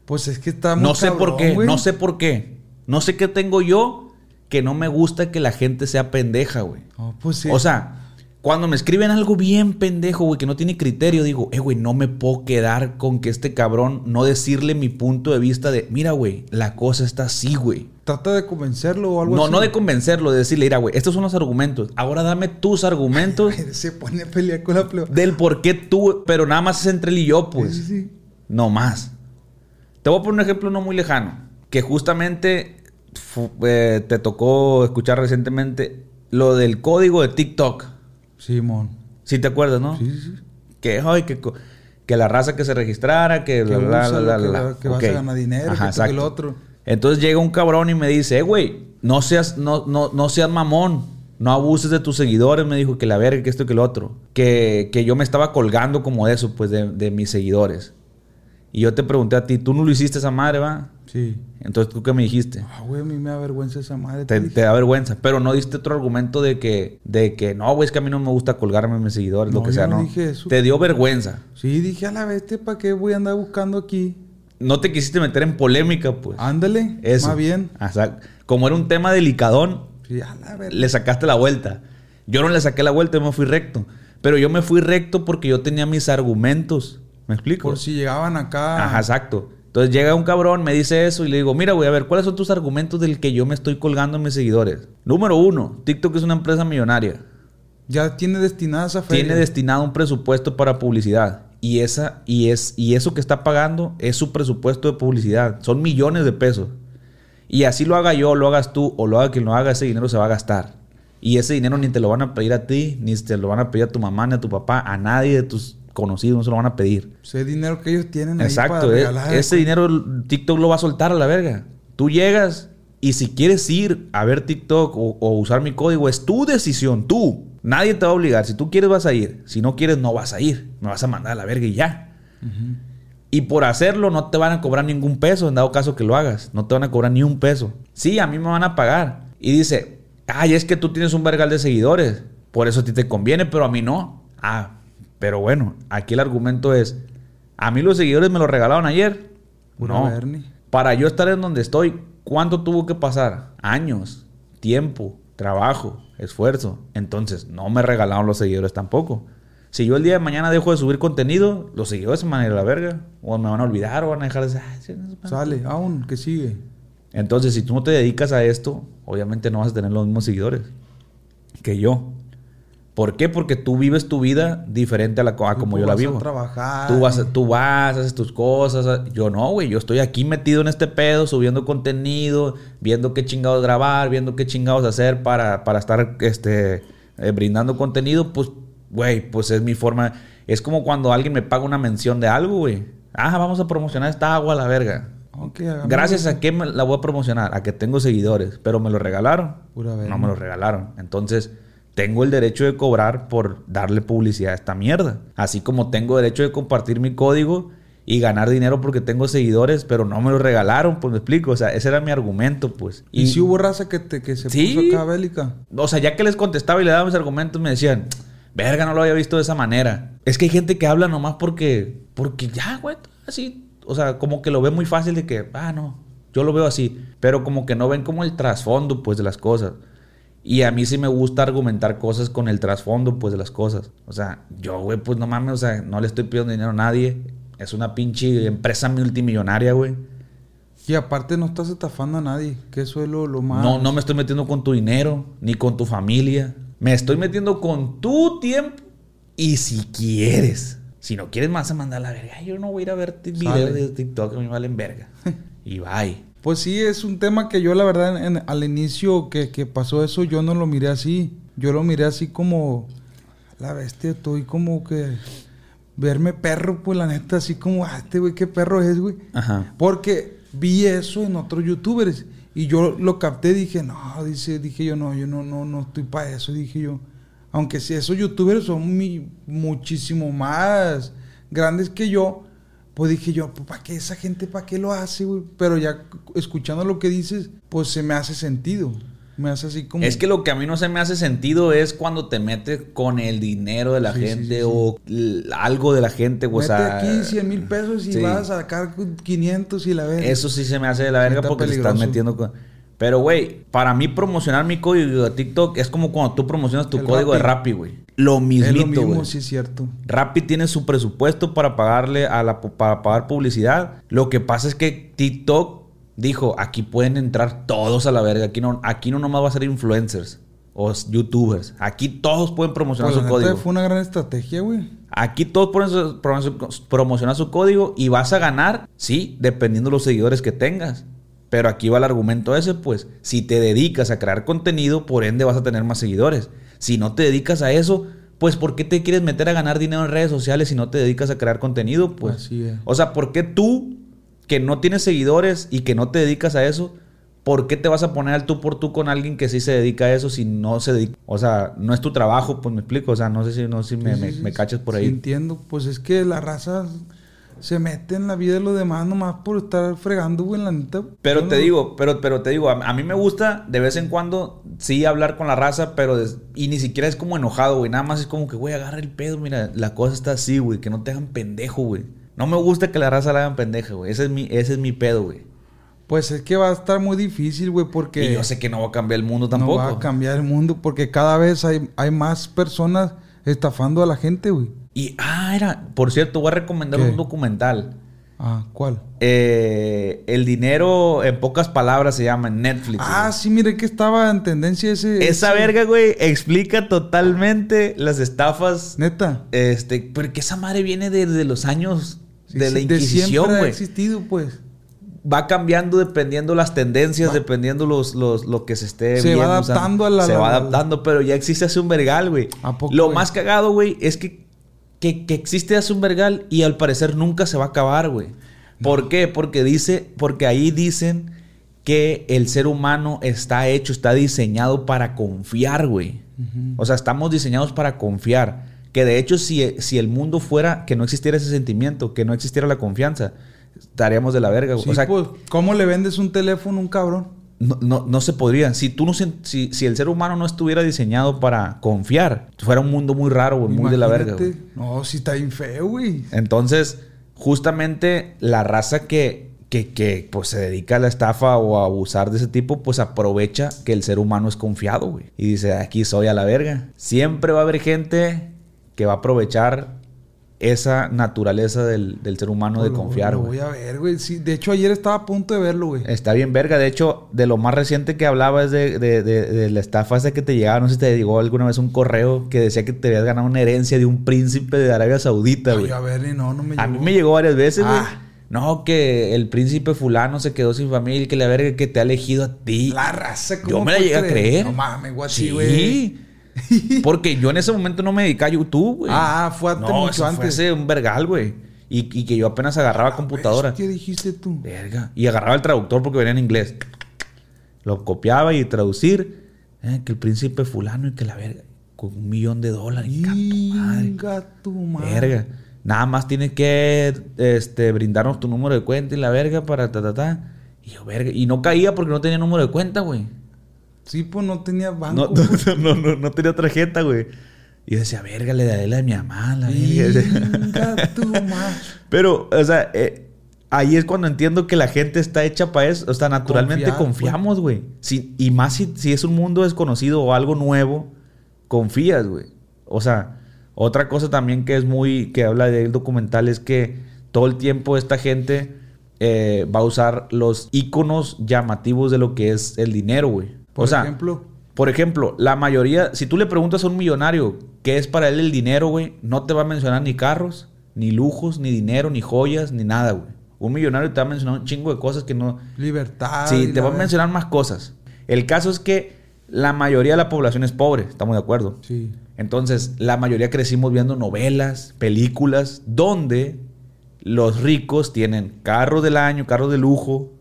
Pues es que está muy No sé por qué, no sé por qué. No sé qué tengo yo que no me gusta que la gente sea pendeja, güey. No, pues sí. O sea, cuando me escriben algo bien pendejo, güey, que no tiene criterio, digo, eh, güey, no me puedo quedar con que este cabrón no decirle mi punto de vista de, mira, güey, la cosa está así, güey. Trata de convencerlo o algo No, así. no de convencerlo, de decirle, mira, güey, estos son los argumentos. Ahora dame tus argumentos Se pone a pelear con la plebe. del por qué tú, pero nada más es entre él y yo, pues. Sí, sí. No más. Te voy a poner un ejemplo no muy lejano. Que justamente eh, te tocó escuchar recientemente lo del código de TikTok. Simón. Si te acuerdas, ¿no? Sí, sí, sí. Que, ay, que, que la raza que se registrara, que, Que bla, bla, úsalo, bla, que que vas Ok. a ganar dinero, Ajá, que esto, que lo otro. Entonces llega un cabrón y me dice, eh, güey, no seas, no, no, no seas mamón. No abuses de tus seguidores, me dijo que la verga, que esto, que lo otro. Que, que yo me estaba colgando como de eso, pues, de, de mis seguidores. Y yo te pregunté a ti, ¿tú no lo hiciste esa madre, va? Sí. Entonces, ¿tú qué me dijiste? Ah, güey, a mí me da vergüenza esa madre. Te, da vergüenza. Pero no diste otro argumento de que, de que no, güey, es que a mí no me gusta colgarme en mis seguidores, lo que yo sea, no ¿no? dije eso. Te dio vergüenza. Sí, dije a la bestia, ¿para qué voy a andar buscando aquí? No te quisiste meter en polémica, pues. Ándale. Eso. Más bien. O sea, como era un tema delicadón, Sí, a la le sacaste la vuelta. Yo no le saqué la vuelta, yo me fui recto. Pero yo me fui recto porque yo tenía mis argumentos. ¿Me explico? Por si llegaban acá. Ajá, exacto. Entonces llega un cabrón, me dice eso y le digo, mira, güey, a ver, ¿cuáles son tus argumentos del que yo me estoy colgando en mis seguidores? Número uno, TikTok es una empresa millonaria. Ya tiene destinada esa feria. Tiene destinado un presupuesto para publicidad. Y, esa, y, es, y eso que está pagando es su presupuesto de publicidad. Son millones de pesos. Y así lo haga yo, lo hagas tú o lo haga quien lo haga, ese dinero se va a gastar. Y ese dinero ni te lo van a pedir a ti, ni te lo van a pedir a tu mamá, ni a tu papá, a nadie de tus conocidos, no se lo van a pedir. Ese dinero que ellos tienen ahí Exacto, para eh, regalar. ese dinero TikTok lo va a soltar a la verga. Tú llegas y si quieres ir a ver TikTok o, o usar mi código, es tu decisión, tú. Nadie te va a obligar. Si tú quieres, vas a ir. Si no quieres, no vas a ir. Me vas a mandar a la verga y ya. Y por hacerlo, no te van a cobrar ningún peso, en dado caso que lo hagas. No te van a cobrar ni un peso. Sí, a mí me van a pagar. Y dice, ay, es que tú tienes un vergal de seguidores. Por eso a ti te conviene, pero a mí no. Ah, pero bueno, aquí el argumento es, a mí los seguidores me lo regalaron ayer. No. Bernie. Para yo estar en donde estoy, ¿cuánto tuvo que pasar? Años, tiempo, trabajo, esfuerzo. Entonces, no me regalaron los seguidores tampoco. Si yo el día de mañana dejo de subir contenido, los seguidores se van a ir a la verga. O me van a olvidar o van a dejar de decir. Sale, aún, que sigue. Entonces, si tú no te dedicas a esto, obviamente no vas a tener los mismos seguidores que yo. ¿Por qué? Porque tú vives tu vida diferente a, la, a como Tú yo la vas a vivo. trabajar. Tú vas, tú vas, haces tus cosas. Yo no, güey. Yo estoy aquí metido en este pedo, subiendo contenido, viendo qué chingados grabar, viendo qué chingados hacer para, para estar este, eh, brindando contenido. Pues, güey, pues es mi forma. Es como cuando alguien me paga una mención de algo, güey. Ah, vamos a promocionar esta agua a la verga. Ok, hagamos Gracias a qué me la voy a promocionar, a que tengo seguidores, pero me lo regalaron. Pura no me lo regalaron. Entonces, tengo el derecho de cobrar por darle publicidad a esta mierda. Así como tengo derecho de compartir mi código y ganar dinero porque tengo seguidores, pero no me lo regalaron, pues me explico. O sea, ese era mi argumento, pues. ¿Y, si hubo raza que, te, que se Sí. puso acá bélica? O sea, ya que les contestaba y le daba mis argumentos, me decían, verga, no lo había visto de esa manera. Es que hay gente que habla nomás porque, porque ya, güey, así. O sea, como que lo ve muy fácil de que, ah, no, yo lo veo así. Pero como que no ven como el trasfondo, pues, de las cosas. Y a mí sí me gusta argumentar cosas con el trasfondo, pues, de las cosas. O sea, yo, güey, pues, no mames, o sea, no le estoy pidiendo dinero a nadie. Es una pinche empresa multimillonaria, güey. Y aparte no estás estafando a nadie, que eso es lo, lo más... No, no me estoy metiendo con tu dinero, ni con tu familia. Me estoy metiendo con tu tiempo. Y si quieres, si no quieres más a mandar a la verga, yo no voy a ir a ver videos de TikTok que me valen verga. y bye. Pues sí, es un tema que yo la verdad en- al inicio que, que pasó eso yo no lo miré así. Yo lo miré así como la bestia, estoy como que verme perro, pues la neta, así como, ah, este güey, qué perro es, güey. Ajá. Porque vi eso en otros youtubers y yo lo capté, dije, no, dice, dije yo, no, yo no, no, no estoy para eso, dije yo. Aunque si esos youtubers son mi- muchísimo más grandes que yo, pues dije yo, ¿para qué esa gente, para qué lo hace, güey? Pero ya escuchando lo que dices, pues se me hace sentido. Me hace así como... Es que lo que a mí no se me hace sentido es cuando te metes con el dinero de la Sí, gente sí, sí. o algo de la gente. O Mete sea, aquí 100 mil pesos y vas a sacar 500 y la ves. Eso sí se me hace de la verga porque te estás metiendo con... Pero, güey, para mí promocionar mi código de TikTok es como cuando tú promocionas tu El código de. Rappi, güey. Lo es mismito, lo mismo, sí es cierto. Rappi tiene su presupuesto para pagarle a la para pagar publicidad. Lo que pasa es que TikTok dijo, aquí pueden entrar todos a la verga. Aquí no, aquí no nomás va a ser influencers o youtubers. Aquí todos pueden promocionar Pues, su código. fue una gran estrategia, güey. Aquí todos pueden promocionar su código y vas a ganar, sí, dependiendo de los seguidores que tengas. Pero aquí va el argumento ese, pues, si te dedicas a crear contenido, por ende vas a tener más seguidores. Si no te dedicas a eso, pues, ¿por qué te quieres meter a ganar dinero en redes sociales si no te dedicas a crear contenido? Pues, Así es. o sea, ¿por qué tú, que no tienes seguidores y que no te dedicas a eso, ¿por qué te vas a poner al tú por tú con alguien que sí se dedica a eso si no se dedica? O sea, no es tu trabajo, pues me explico. O sea, no sé si, no si me, Sí, me- sí, sí. me cachas por Sí, ahí. entiendo. Pues es que la raza se mete en la vida de los demás nomás por estar fregando, güey, la neta. Pero te no- digo, pero, pero te digo, a, a mí me gusta de vez en cuando sí hablar con la raza, pero des- y ni siquiera es como enojado, güey. Nada más es como que, güey, agarra el pedo, mira, la cosa está así, güey, que no te hagan pendejo, güey. No me gusta que la raza la hagan pendeja, güey. Ese es mi, ese es mi pedo, güey. Pues es que va a estar muy difícil, güey, porque Y yo sé que no va a cambiar el mundo no tampoco. va a cambiar el mundo porque cada vez hay, hay más personas estafando a la gente, güey. Y, ah, era, por cierto, voy a recomendar ¿Qué? un documental. Ah, ¿cuál? Eh, el dinero, en pocas palabras, se llama en Netflix. Ah, güey. sí, mire que estaba en tendencia ese. Esa ese- verga, güey, explica totalmente las estafas Neta. Este, porque esa madre viene desde los años Sí, de la Inquisición, ha güey. existido, pues. Va cambiando dependiendo las tendencias, dependiendo los, los, lo que se esté Se va adaptando a la- Se la- va la- adaptando, pero ya existe hace un vergal, güey. ¿A poco, Lo güey? más cagado, güey, es que que, que existe hace un vergal y al parecer nunca se va a acabar, güey. ¿Por qué? Porque dice, porque ahí dicen que el ser humano está hecho, está diseñado para confiar, güey. O sea, estamos diseñados para confiar. Que de hecho, si, si el mundo fuera, que no existiera ese sentimiento, que no existiera la confianza, estaríamos de la verga, güey. Sí, o sea, pues, ¿cómo le vendes un teléfono a un cabrón? No, no, no se podría. Si tú no si, si el ser humano no estuviera diseñado para confiar, fuera un mundo muy raro, güey, muy de la verga, güey. No, sí está bien feo, güey. Entonces, justamente la raza que, que, que, pues se dedica a la estafa o a abusar de ese tipo, pues aprovecha que el ser humano es confiado, güey. Y dice, aquí soy a la verga. Siempre va a haber gente que va a aprovechar esa naturaleza del, del ser humano de Lo- confiar, Lo güey. voy a ver, güey. Sí, de hecho, ayer estaba a punto de verlo, güey. Está bien verga. De hecho, de lo más reciente que hablaba es de, de- de- de la estafa esa que te llegaba. No sé si te llegó alguna vez un correo que decía que te habías ganado una herencia de un príncipe de Arabia Saudita, güey. a ver, y no, no me A llegó. mí me llegó varias veces, güey. Ah. No, que el príncipe fulano se quedó sin familia y que la verga que te ha elegido a ti. La raza, ¿cómo Yo me la llegué a creer. No mames, güey, Sí. Porque yo en ese momento no me dediqué a YouTube, güey. Ah, fue antes, no, mucho eso fue antes. hace un vergal, güey. Y, y que yo apenas agarraba computadora. ¿Qué dijiste tú? Verga. Y agarraba el traductor porque venía en inglés. Lo copiaba y traducir. eh, que el príncipe fulano y que la verga. Con un millón de dólares. Inga tu madre. Verga. Nada más tienes que este, brindarnos tu número de cuenta y la verga para ta, ta, ta. Y yo, verga. Y no caía porque no tenía número de cuenta, güey. Sí, pues no tenía banco. No, no, no, no, no tenía tarjeta, güey. Y yo decía, verga, le daré la de mi mamá, la verga. Pero, o sea, eh, ahí es cuando entiendo que la gente está hecha para eso. O sea, naturalmente Confiar, confiamos, güey. Si- y más si, si es un mundo desconocido o algo nuevo, confías, güey. O sea, otra cosa también que es muy, que habla del documental es que todo el tiempo esta gente eh, va a usar los iconos llamativos de lo que es el dinero, güey. Por o sea, ejemplo. por ejemplo, la mayoría, si tú le preguntas a un millonario qué es para él el dinero, güey, no te va a mencionar ni carros, ni lujos, ni dinero, ni joyas, ni nada, güey. Un millonario te va a mencionar un chingo de cosas que no... Libertad. sí, te va a mencionar más cosas. El caso es que la mayoría de la población es pobre, estamos de acuerdo. Sí. Entonces, la mayoría crecimos viendo novelas, películas, donde los ricos tienen carros del año, carros de lujo,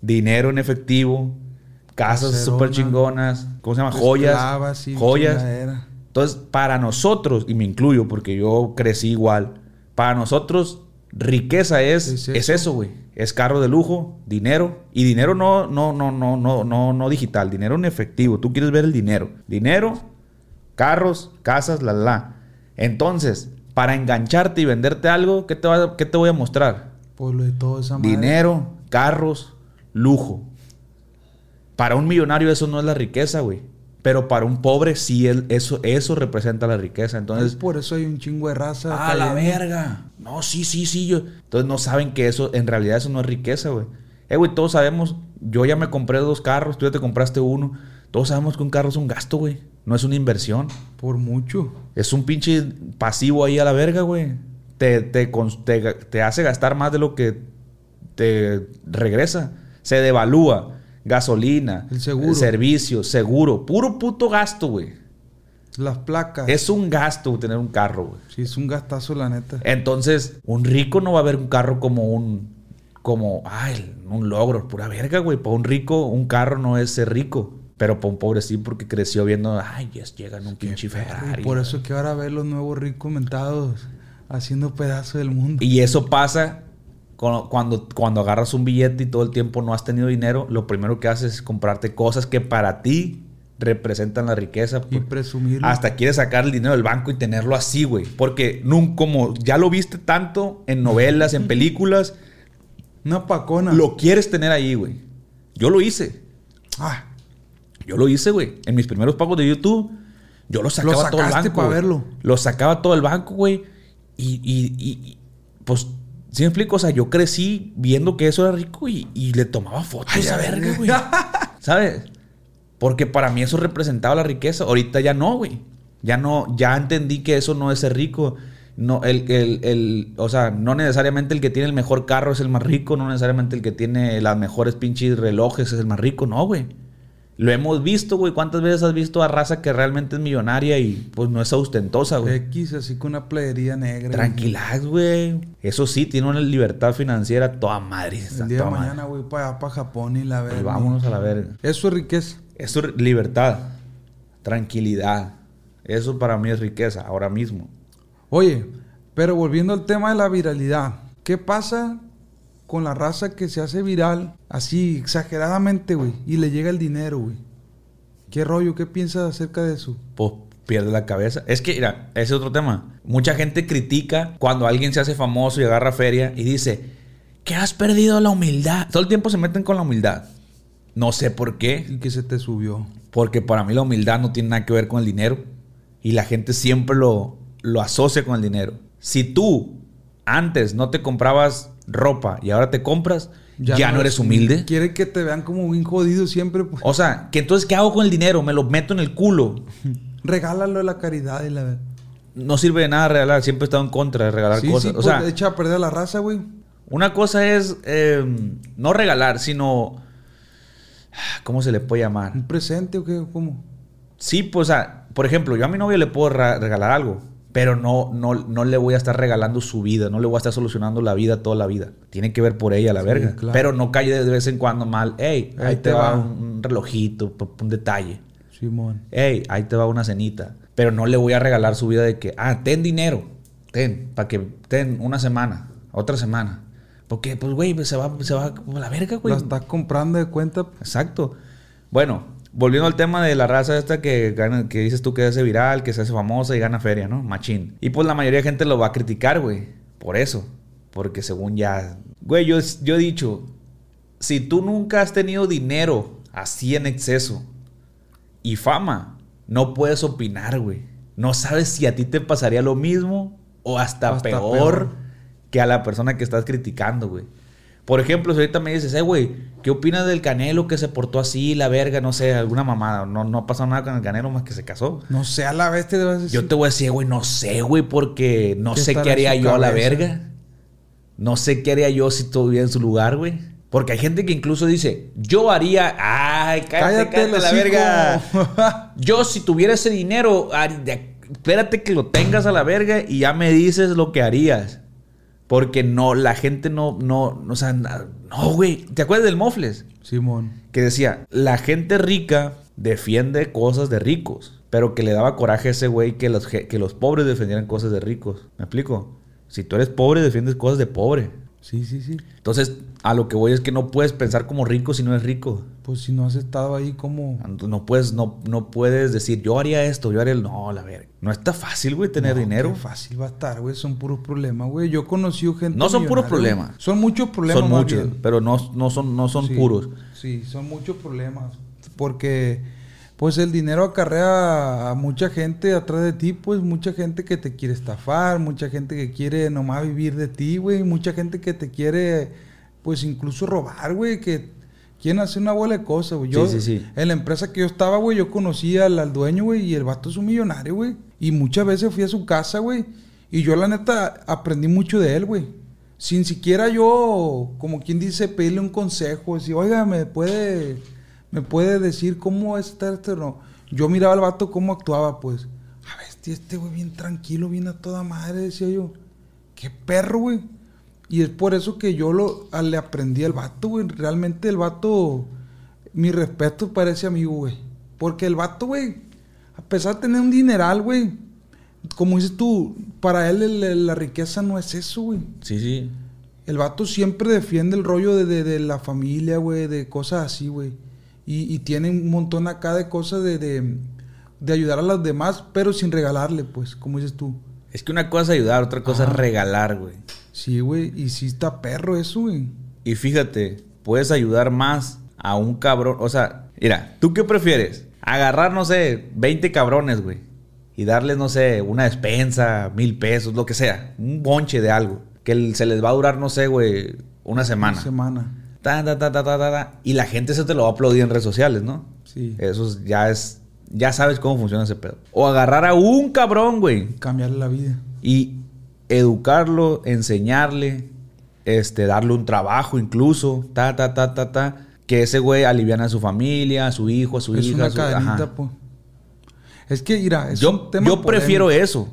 dinero en efectivo, casas súper chingonas, ¿cómo se llama? Joyas. Joyas. chingadera. Entonces, para nosotros, y me incluyo porque yo crecí igual, para nosotros riqueza es, Es es eso. güey. Es carro de lujo, dinero. Y dinero no, no, no, no, no, no, no digital, dinero en efectivo. Tú quieres ver el dinero. Dinero, carros, casas, la, la. Entonces, para engancharte y venderte algo, ¿qué te, va- qué te voy a mostrar? Por lo de toda esa madre. Dinero, carros, lujo. Para un millonario eso no es la riqueza, güey. Pero para un pobre sí el- eso, eso representa la riqueza. Entonces, Entonces, por eso hay un chingo de raza. ¡Ah, la cayendo. verga! No, sí, sí, sí. Yo. Entonces no saben que eso, en realidad eso no es riqueza, güey. Eh, güey, todos sabemos, yo ya me compré dos carros, tú ya te compraste uno. Todos sabemos que un carro es un gasto, güey. No es una inversión. Por mucho. Es un pinche pasivo ahí a la verga, güey. Te, te, te- te hace gastar más de lo que te regresa. Se devalúa. Gasolina. El seguro. Servicio, seguro. Puro puto gasto, güey. Las placas. Es un gasto tener un carro, güey. Sí, es un gastazo, la neta. Entonces, un rico no va a ver un carro como un. Como, ay, un logro, pura verga, güey. Para un rico, un carro no es ser rico. Pero para un pobre sí, porque creció viendo, ay, yes, llegan un pinche Ferrari. Por eso que ahora ve los nuevos ricos mentados haciendo pedazo del mundo. Y eso pasa cuando, cuando agarras un billete y todo el tiempo no has tenido dinero. Lo primero que haces es comprarte cosas que para ti representan la riqueza. Y presumirlo. Hasta quieres sacar el dinero del banco y tenerlo así, güey. Porque nun- como ya lo viste tanto en novelas, en películas, Una pacona. lo quieres tener ahí, güey. Yo lo hice. Ah, Yo lo hice, güey. En mis primeros pagos de YouTube, yo lo sacaba Lo todo el banco. pa' güey. verlo. Lo sacaba todo el banco, güey. Y, y, y- y, pues, ¿sí me explico? O sea, yo crecí viendo que eso era rico y, y le tomaba fotos Ay, a verga, ver. güey. ¿Sabes? Porque para mí eso representaba la riqueza. Ahorita ya no, güey. Ya no, ya entendí que eso no es ser rico. No, el, el, el- o sea, no necesariamente el que tiene el mejor carro es el más rico, no necesariamente el que tiene las mejores pinches relojes es el más rico, no, güey. Lo hemos visto, güey. ¿Cuántas veces has visto a raza que realmente es millonaria y pues no es ostentosa, güey? X, así con una playería negra. Tranquilaz, güey. Eso sí, tiene una libertad financiera toda madre. está El día de toda mañana voy para allá, para Japón y la Pues verga. vámonos a la verga. Eso es riqueza. Eso es libertad, tranquilidad. Eso para mí es riqueza, ahora mismo. Oye, pero volviendo al tema de la viralidad, ¿qué pasa con la raza que se hace viral así exageradamente, güey? Y le llega el dinero, güey. ¿Qué rollo? ¿Qué piensas acerca de eso? Pues pierde la cabeza. Es que, mira, ese es otro tema. Mucha gente critica cuando alguien se hace famoso y agarra feria y dice que has perdido la humildad. Todo el tiempo se meten con la humildad. No sé por qué. Y que se te subió. Porque para mí la humildad no tiene nada que ver con el dinero. Y la gente siempre lo, lo asocia con el dinero. Si tú antes no te comprabas ropa y ahora te compras, ya, no eres humilde. Quiere que te vean como bien jodido siempre. Pues. O sea, que entonces, ¿qué hago con el dinero? Me lo meto en el culo. Regálalo a la caridad y la No sirve de nada regalar. Siempre he estado en contra de regalar Sí, cosas. sí, o sea, pues, echa a perder a la raza, güey. una cosa es eh, no regalar, sino... ¿Cómo se le puede llamar? ¿Un presente o qué? ¿Cómo? Sí, pues, o sea, por ejemplo, yo a mi novia le puedo regalar algo, pero no, no, no le voy a estar regalando su vida, no le voy a estar solucionando la vida toda la vida. Tiene que ver por ella la Sí, verga. claro. Pero no calle de vez en cuando mal. Hey, ahí, Ahí te te va, va. un, relojito, un detalle. Simón. Hey, ahí te va una cenita. Pero no le voy a regalar su vida de que, ah, ten dinero, ten, para que ten una semana, otra semana. Porque, pues, güey, se va, se va la verga, güey. La estás comprando de cuenta. Exacto. Bueno, volviendo al tema de la raza esta que gana, que dices tú que se hace viral, que se hace famosa y gana feria, ¿no? Machín. Y pues la mayoría de gente lo va a criticar, güey. Por eso. Porque según ya... Güey, yo, yo he dicho, si tú nunca has tenido dinero así en exceso y fama, no puedes opinar, güey. No sabes si a ti te pasaría lo mismo o hasta, Hasta peor, peor. que a la persona que estás criticando, güey. Por ejemplo, si ahorita me dices, eh, güey, ¿qué opinas del Canelo que se portó así, la verga, no sé, alguna mamada? No, no ha pasado nada con el Canelo más que se casó. No sé, a la vez te vas a decir. Yo te voy a decir, güey, no sé, güey, porque no ¿Qué sé qué haría yo a la verga. No sé qué haría yo si estuviera en su lugar, güey. Porque hay gente que incluso dice, yo haría. Ay, cállate, cállate, Cállate, la verga. yo, si tuviera ese dinero, de- espérate que lo tengas a la verga y ya me dices lo que harías. Porque no, la gente no, no, no, o sea, no, güey. ¿Te acuerdas del Mofles? Simón. que decía, la gente rica defiende cosas de ricos, pero que le daba coraje a ese güey que los, que los pobres defendieran cosas de ricos. ¿Me explico? Si tú eres pobre, defiendes cosas de pobre. Sí, sí, sí. Entonces, a lo que voy es que no puedes pensar como rico si no eres rico. Pues si no has estado ahí como... No puedes, no, no puedes decir, yo haría esto, yo haría el... No, la verga. No está fácil, güey, tener No, dinero. qué fácil va a estar, güey. Son puros problemas, güey. Yo he conocido gente. No son puros problemas. Son muchos problemas. son muchos, pero no, no son, no son Sí, puros. Sí, son muchos problemas. Porque, pues, el dinero acarrea a mucha gente atrás de ti, pues, mucha gente que te quiere estafar, mucha gente que quiere nomás vivir de ti, güey, mucha gente que te quiere, pues, incluso robar, güey, que quieren hacer una bola de cosas, güey. Yo, Sí, sí, sí. En la empresa que yo estaba, güey, yo conocí al, al dueño, güey, y el vato es un millonario, güey. Y muchas veces fui a su casa, güey, y yo, la neta, aprendí mucho de él, güey sin siquiera yo, como quien dice, pedirle un consejo, decir, oiga, me puede, me puede decir cómo es este no. Yo miraba al vato cómo actuaba, pues. A ver, este, este güey bien tranquilo, bien a toda madre, decía yo. Qué perro, güey. Y es por eso que yo lo, a- le aprendí al vato, güey. Realmente el vato, mi respeto para ese amigo, güey. Porque el vato, güey, a pesar de tener un dineral, güey, como dices tú, para él el- el- la riqueza no es eso, güey. Sí, sí. El vato siempre defiende el rollo de, de- de la familia, güey, de cosas así, güey. Y, y tiene un montón acá de cosas de, de, de ayudar a los demás, pero sin regalarle, pues, como dices tú. Es que una cosa es ayudar, otra cosa es regalar, güey. Sí, güey, y sí está perro eso, güey. Y fíjate, puedes ayudar más a un cabrón. O sea, mira, ¿tú qué prefieres? Agarrar, no sé, 20 cabrones, güey. Y darles, no sé, una despensa, mil pesos, lo que sea. Un bonche de algo. Que se les va a durar, no sé, güey, una semana. Una semana. Ta, ta, ta, ta, ta, ta. Y la gente se te lo va a aplaudir en redes sociales, ¿no? Sí. Eso es- ya es. Ya sabes cómo funciona ese pedo. O agarrar a un cabrón, güey Cambiarle la vida. y educarlo, enseñarle, este, darle un trabajo incluso, ta, ta, ta, ta, ta, que ese güey aliviana a su familia, a su hijo, a su Es hija. una su- cadenita, pues. Es que, mira, es Yo, un tema yo prefiero eso.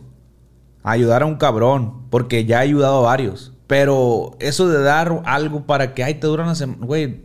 Ayudar a un cabrón. Porque ya he ayudado a varios. Pero eso de dar algo para que, ay, te dura una semana. Güey,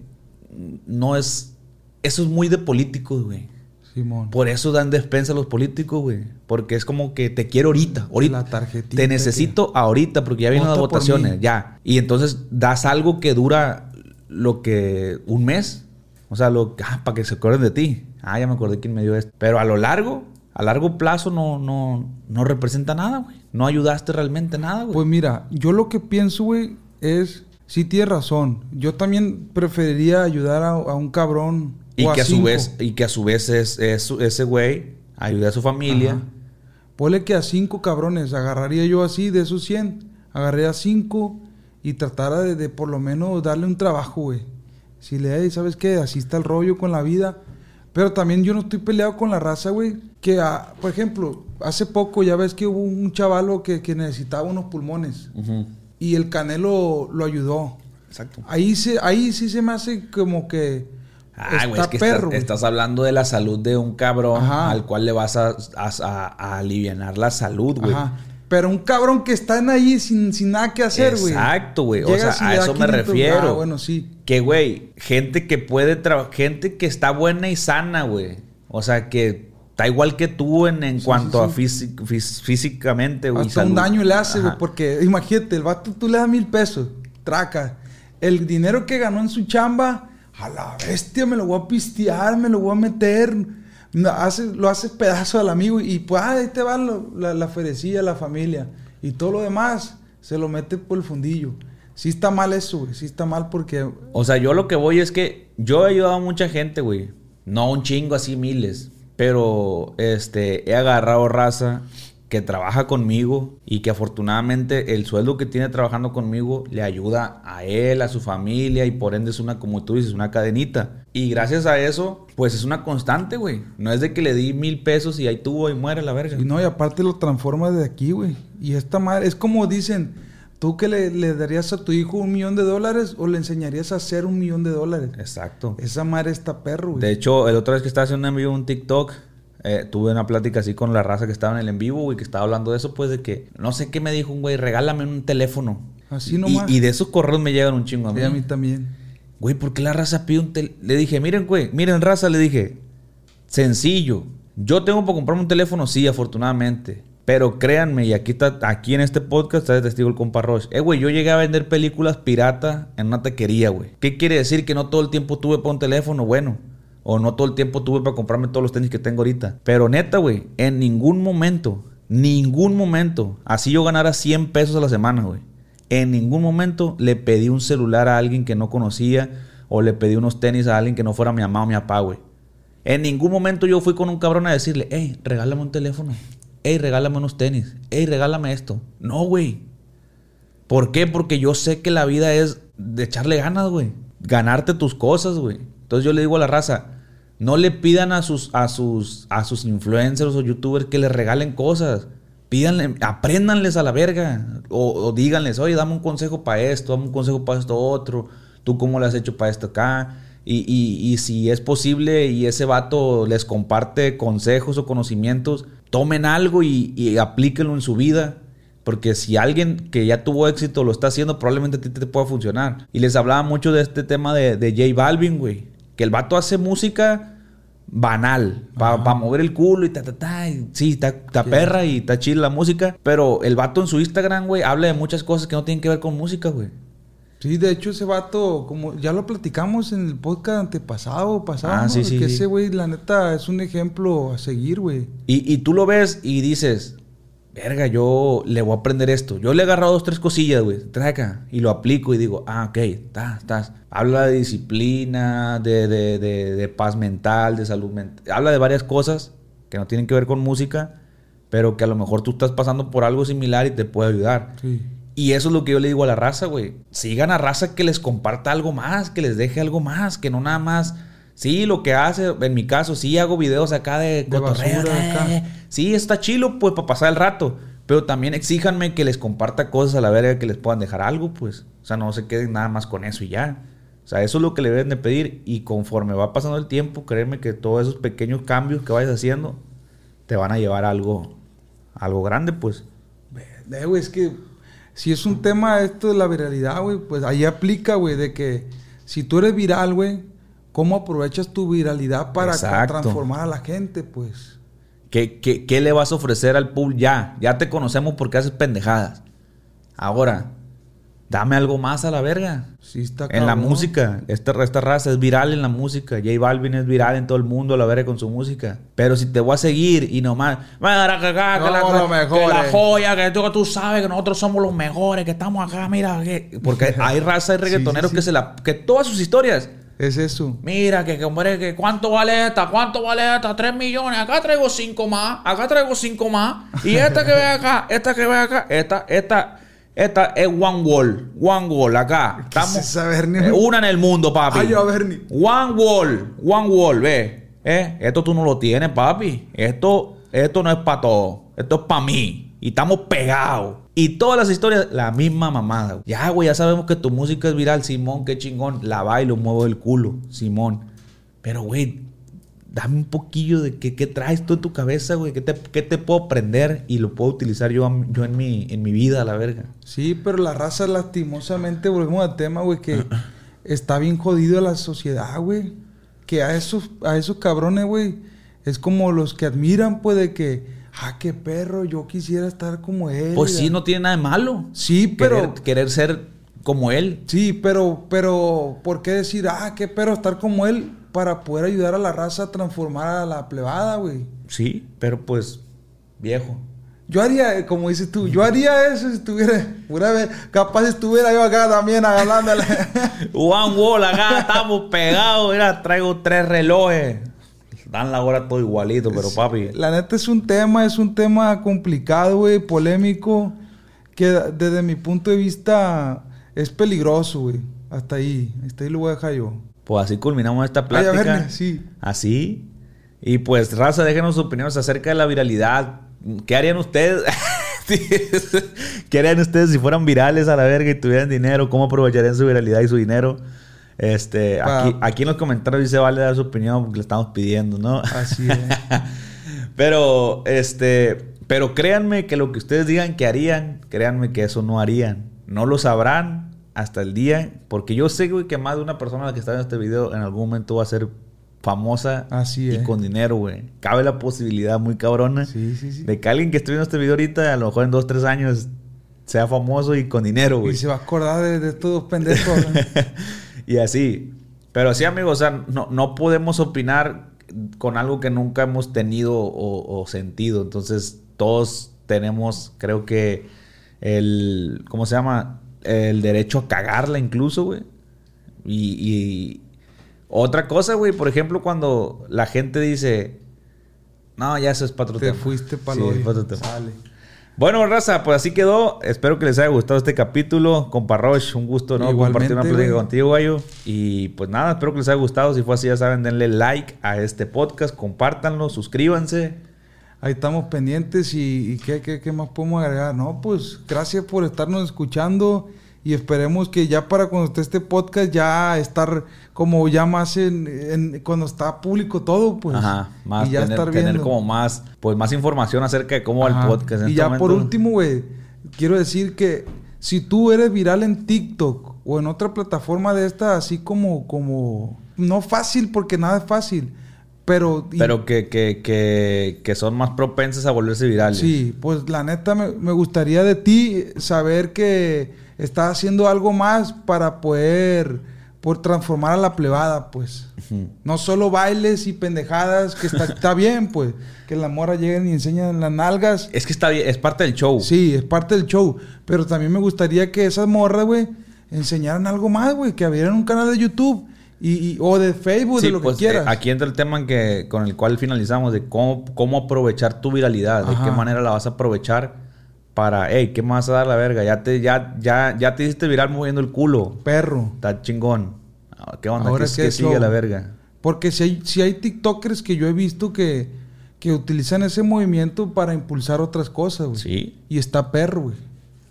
no es. Eso es muy de políticos, güey. Simón. Por eso dan despensa a los políticos, güey. Porque es como que te quiero ahorita, ahorita. La tarjetita Te necesito ahorita porque ya vienen las Vota votaciones, ya. Y entonces das algo que dura lo que un mes. O sea, lo ah, para que se acuerden de ti. Ah, ya me acordé quién me dio esto. Pero a lo largo, a largo plazo no no no representa nada, güey. No ayudaste realmente nada, güey. Pues mira, yo lo que pienso, güey, es... Sí tienes razón. Yo también preferiría ayudar a, a un cabrón y o que a su cinco. vez y que a su vez es, es- ese güey ayude a su familia. Ajá. Ponle que a cinco cabrones agarraría yo así de esos 100. Agarraría a cinco y tratara de, de por lo menos darle un trabajo, güey. Si le ¿sabes qué? Así está el rollo con la vida. Pero también yo no estoy peleado con la raza, güey. Que, ah, por ejemplo, hace poco ya ves que hubo un chavalo que, que necesitaba unos pulmones. Y el Canelo lo ayudó. Exacto. Ahí, se, ahí sí se me hace como que... Ah, güey, es que perro, estás, hablando de la salud de un cabrón Ajá. al cual le vas a, a, a- a alivianar la salud, güey. Ajá. Pero un cabrón que está en ahí sin, sin nada que hacer, güey. Exacto, güey. O sea, a eso me 500, refiero. Ah, bueno, sí. Que, güey, gente que puede trabajar, gente que está buena y sana, güey. O sea, que está igual que tú en, en Sí, cuanto sí, a físic- fís- físicamente, güey. Hasta un daño le hace, güey. Porque imagínate, el vato tú le das mil pesos, traca. El dinero que ganó en su chamba, a la bestia me lo voy a pistear, me lo voy a meter. No, hace, lo hace pedazo al amigo y pues ah, ahí te va lo- la, la ferecilla, la familia. Y todo lo demás se lo mete por el fundillo. Sí está mal eso, güey. Sí está mal porque O sea, yo lo que voy es que yo he ayudado a mucha gente, güey. No un chingo así, miles. Pero este, he agarrado raza que trabaja conmigo y que afortunadamente el sueldo que tiene trabajando conmigo le ayuda a él, a su familia y por ende es una, como tú dices, una cadenita. Y gracias a eso, pues es una constante, güey. No es de que le di mil pesos y ahí tuvo y muere la verga. Y no, y aparte lo transforma de aquí, güey. Y esta madre, es como dicen, ¿tú que le, le darías a tu hijo un millón de dólares o le enseñarías a hacer un millón de dólares? Exacto. Esa madre está perro, güey. De hecho, el otra vez que estaba haciendo un en vivo un TikTok, eh, tuve una plática así con la raza que estaba en el en vivo, güey, que estaba hablando de eso, pues de que no sé qué me dijo un güey, regálame un teléfono. Así Y, nomás. y de esos correos me llegan un chingo a mí. Sí, a mí también. Güey, ¿por qué la raza pide un teléfono? Le dije, miren, güey, miren, raza, le dije, sencillo. Yo tengo para comprarme un teléfono, sí, afortunadamente. Pero créanme, y aquí está, aquí en este podcast está testigo el compa Roche. Eh, güey, yo llegué a vender películas pirata en una taquería, güey. ¿Qué quiere decir? Que no todo el tiempo tuve para un teléfono, bueno. O no todo el tiempo tuve para comprarme todos los tenis que tengo ahorita. Pero neta, güey, en ningún momento, ningún momento, así yo ganara 100 pesos a la semana, güey. En ningún momento le pedí un celular a alguien que no conocía o le pedí unos tenis a alguien que no fuera mi mamá o mi papá, güey. En ningún momento yo fui con un cabrón a decirle, hey, regálame un teléfono. Hey, regálame unos tenis. Hey, regálame esto. No, güey. ¿Por qué? Porque yo sé que la vida es de echarle ganas, güey. Ganarte tus cosas, güey. Entonces yo le digo a la raza, no le pidan a sus, a sus, a sus influencers o youtubers que les regalen cosas. Pídanle, apréndanles a la verga. O, díganles, oye, dame un consejo para esto, dame un consejo para esto otro. ¿Tú cómo le has hecho para esto acá? Y, y- y si es posible y ese vato les comparte consejos o conocimientos, tomen algo y, y aplíquenlo en su vida. Porque si alguien que ya tuvo éxito lo está haciendo, probablemente a ti te pueda funcionar. Y les hablaba mucho de este tema de, de J Balvin, güey. Que el vato hace música banal. Para mover el culo y ta, ta, ta. y sí, está, está perra y está chila la música. Pero el vato en su Instagram, güey, habla de muchas cosas que no tienen que ver con música, güey. Sí, de hecho ese vato, como ya lo platicamos en el podcast antepasado pasado, Ah, ¿no? sí, sí, que sí. ese güey, la neta, es un ejemplo a seguir, güey. Y, y tú lo ves y dices, verga, yo le voy a aprender esto. Yo le he agarrado dos, tres cosillas, güey, trae acá, y lo aplico y digo, ah, ok, está, estás. Habla de disciplina, de, de, de, de paz mental, de salud mental. Habla de varias cosas que no tienen que ver con música, pero que a lo mejor tú estás pasando por algo similar y te puede ayudar. Sí. Y eso es lo que yo le digo a la raza, güey. Sigan a raza que les comparta algo más, que les deje algo más, que no nada más. Sí, lo que hace, en mi caso, sí hago videos acá de, De cotorreo, basura, acá. Sí, está chilo, pues, para pasar el rato. Pero también exíjanme que les comparta cosas a la verga que les puedan dejar algo, pues. O sea, no se queden nada más con eso y ya. O O sea, eso es lo que le deben de pedir y conforme va pasando el tiempo, créeme que todos esos pequeños cambios que vayas haciendo te van a llevar a algo, algo grande, pues. Eh, güey, es que si es un tema esto de la viralidad, güey, pues ahí aplica, güey, de que si tú eres viral, güey, ¿cómo aprovechas tu viralidad para Exacto. transformar a la gente, pues? ¿Qué, qué, qué le vas a ofrecer al público? Ya, ya te conocemos porque haces pendejadas. Ahora, dame algo más a la verga. Sí está En la música, esta, esta raza es viral en la música. J Balvin es viral en todo el mundo, la verga con su música. Pero si te voy a seguir y nomás, "Mira, que acá, que No, la, los que la mejores". joya, que tú, que tú sabes que nosotros somos los mejores, que estamos acá, mira, que... porque hay raza de reggaetoneros sí, que se la, que todas sus historias. Es eso. Mira, que, que, hombre, que cuánto vale esta, cuánto vale esta, tres millones, acá traigo cinco más, acá traigo cinco más, y esta que ve acá, esta que ve acá, esta, esta, esta es One Wall, One Wall, acá. ¿Qué es Estamos eh, una en el mundo, papi. Ay. One Wall, One Wall, ve, eh, esto tú no lo tienes, papi, esto, esto no es para todo, esto es para mí, y estamos pegados. Y todas las historias, la misma mamada. Ya, güey, ya sabemos que tu música es viral, Simón, qué chingón. La bailo, muevo el culo, Simón. Pero, güey, dame un poquillo de qué, qué traes tú en tu cabeza, güey. ¿Qué te, qué te puedo aprender y lo puedo utilizar yo, yo en, mi, en mi vida, a la verga? Sí, pero la raza lastimosamente, volvemos al tema, güey, que está bien jodido la sociedad, güey. Que a esos, a esos cabrones, güey, es como los que admiran, pues, de que, ah, qué perro, yo quisiera estar como él. Pues sí, no tiene nada de malo. Sí, pero... Querer, querer ser como él. Sí, pero, pero, ¿por qué decir, ah, qué perro estar como él para poder ayudar a la raza a transformar a la plebada, güey? Sí, pero pues, viejo. Yo haría, eh, como dices tú, yo haría eso si estuviera, pura vez, capaz estuviera yo acá también agarrándole. One Wall, acá estamos pegados. Mira, traigo tres relojes. Dan la hora todo igualito, pero papi. La neta es un tema, es un tema complicado, güey, polémico, que desde mi punto de vista es peligroso, güey. Hasta ahí, hasta ahí lo voy a dejar yo. Pues así culminamos esta Ay, a plática. sí. Así. Y pues, raza, déjenos sus opiniones acerca de la viralidad. ¿Qué harían ustedes? ¿Qué harían ustedes si fueran virales a la verga y tuvieran dinero? ¿Cómo aprovecharían su viralidad y su dinero? Este, aquí, aquí en los comentarios dice vale dar su opinión porque le estamos pidiendo, ¿no? Así es. pero, este, pero créanme que lo que ustedes digan que harían, créanme que eso no harían. No lo sabrán hasta el día, porque yo sé, güey, que más de una persona que está en este video en algún momento va a ser famosa Así y es. con dinero, güey. Cabe la posibilidad muy cabrona Sí, sí, sí. de que alguien que esté viendo este video ahorita, a lo mejor en dos, tres años, sea famoso y con dinero, güey. Y se va a acordar de, de estos dos pendejos. y así. Pero sí, amigos, o sea, no, no podemos opinar con algo que nunca hemos tenido o, o sentido. Entonces, todos tenemos, creo que, el. ¿Cómo se llama? El derecho a cagarla, incluso, güey. Y, y otra cosa, güey, por ejemplo, cuando la gente dice. No, ya eso es para Te tema". fuiste para Sí. Bueno, raza, pues así quedó. Espero que les haya gustado este capítulo. Compa Roche, un gusto, ¿no? Igualmente, Compartir una plática güey. contigo, Gallo. Y pues nada, espero que les haya gustado. Si fue así, ya saben, denle like a este podcast, compártanlo, suscríbanse. Ahí estamos pendientes y, y ¿qué, qué, qué más podemos agregar? No, pues gracias por estarnos escuchando y esperemos que ya para cuando esté este podcast ya estar como ya más en, en- cuando está público todo, pues. Ajá, más y ya tener, estar tener como más, pues más información acerca de cómo va el podcast. En Y este ya por último, güey, quiero decir que si tú eres viral en TikTok o en otra plataforma de esta, así como, como, no fácil porque nada es fácil, pero... Pero que, que, que, que son más propensas a volverse virales. Sí, pues la neta me, me gustaría de ti saber que estás haciendo algo más para poder por transformar a la plebada, pues. No solo bailes y pendejadas, que está, está bien, pues. Que las morras lleguen y enseñan las nalgas. Es que está bien, es parte del show. Sí, es parte del show. Pero también me gustaría que esas morras, güey, enseñaran algo más, güey. Que abrieran un canal de YouTube y, y- o de Facebook, Sí, de lo pues, que quieras. eh, aquí entra el tema en que, con el cual finalizamos de cómo, cómo aprovechar tu viralidad, de Ajá. qué manera la vas a aprovechar para, hey, ¿qué me vas a dar la verga? Ya te, ya, ya, ya te hiciste viral moviendo el culo. Perro. Está chingón. Ah, ¿Qué onda? Ahora ¿Qué, qué qué sigue la verga? Porque si hay, si hay TikTokers que yo he visto que, que utilizan ese movimiento para impulsar otras cosas, güey. Sí, Y está perro, güey.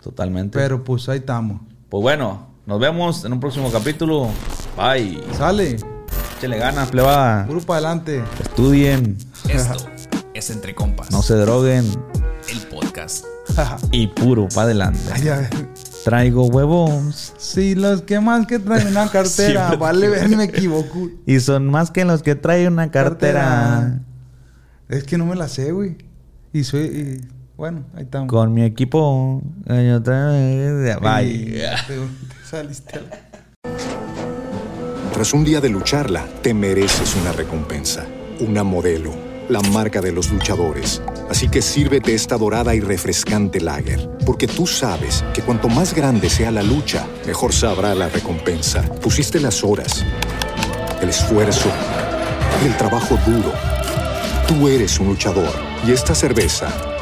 totalmente. Pero pues ahí estamos. Pues bueno, nos vemos en un próximo capítulo. Bye. Sale. Échale ganas, pleba. Puro para adelante. Estudien. Esto es Entre Compas, No se droguen. el podcast. Y puro para adelante. Ay, a ver. Traigo huevos. Sí, los que más que traen una cartera. Siempre vale, ver, me equivoco. Y son más que los que traen una cartera. Es que no me la sé, güey. Y soy. y- bueno, ahí estamos. Con mi equipo. Bye. Y- te- te saliste al- Tras un día de lucharla, te mereces una recompensa, una modelo, la marca de los luchadores. Así que sírvete esta dorada y refrescante lager, porque tú sabes que cuanto más grande sea la lucha, mejor sabrá la recompensa. Pusiste las horas, el esfuerzo, el trabajo duro. Tú eres un luchador y esta cerveza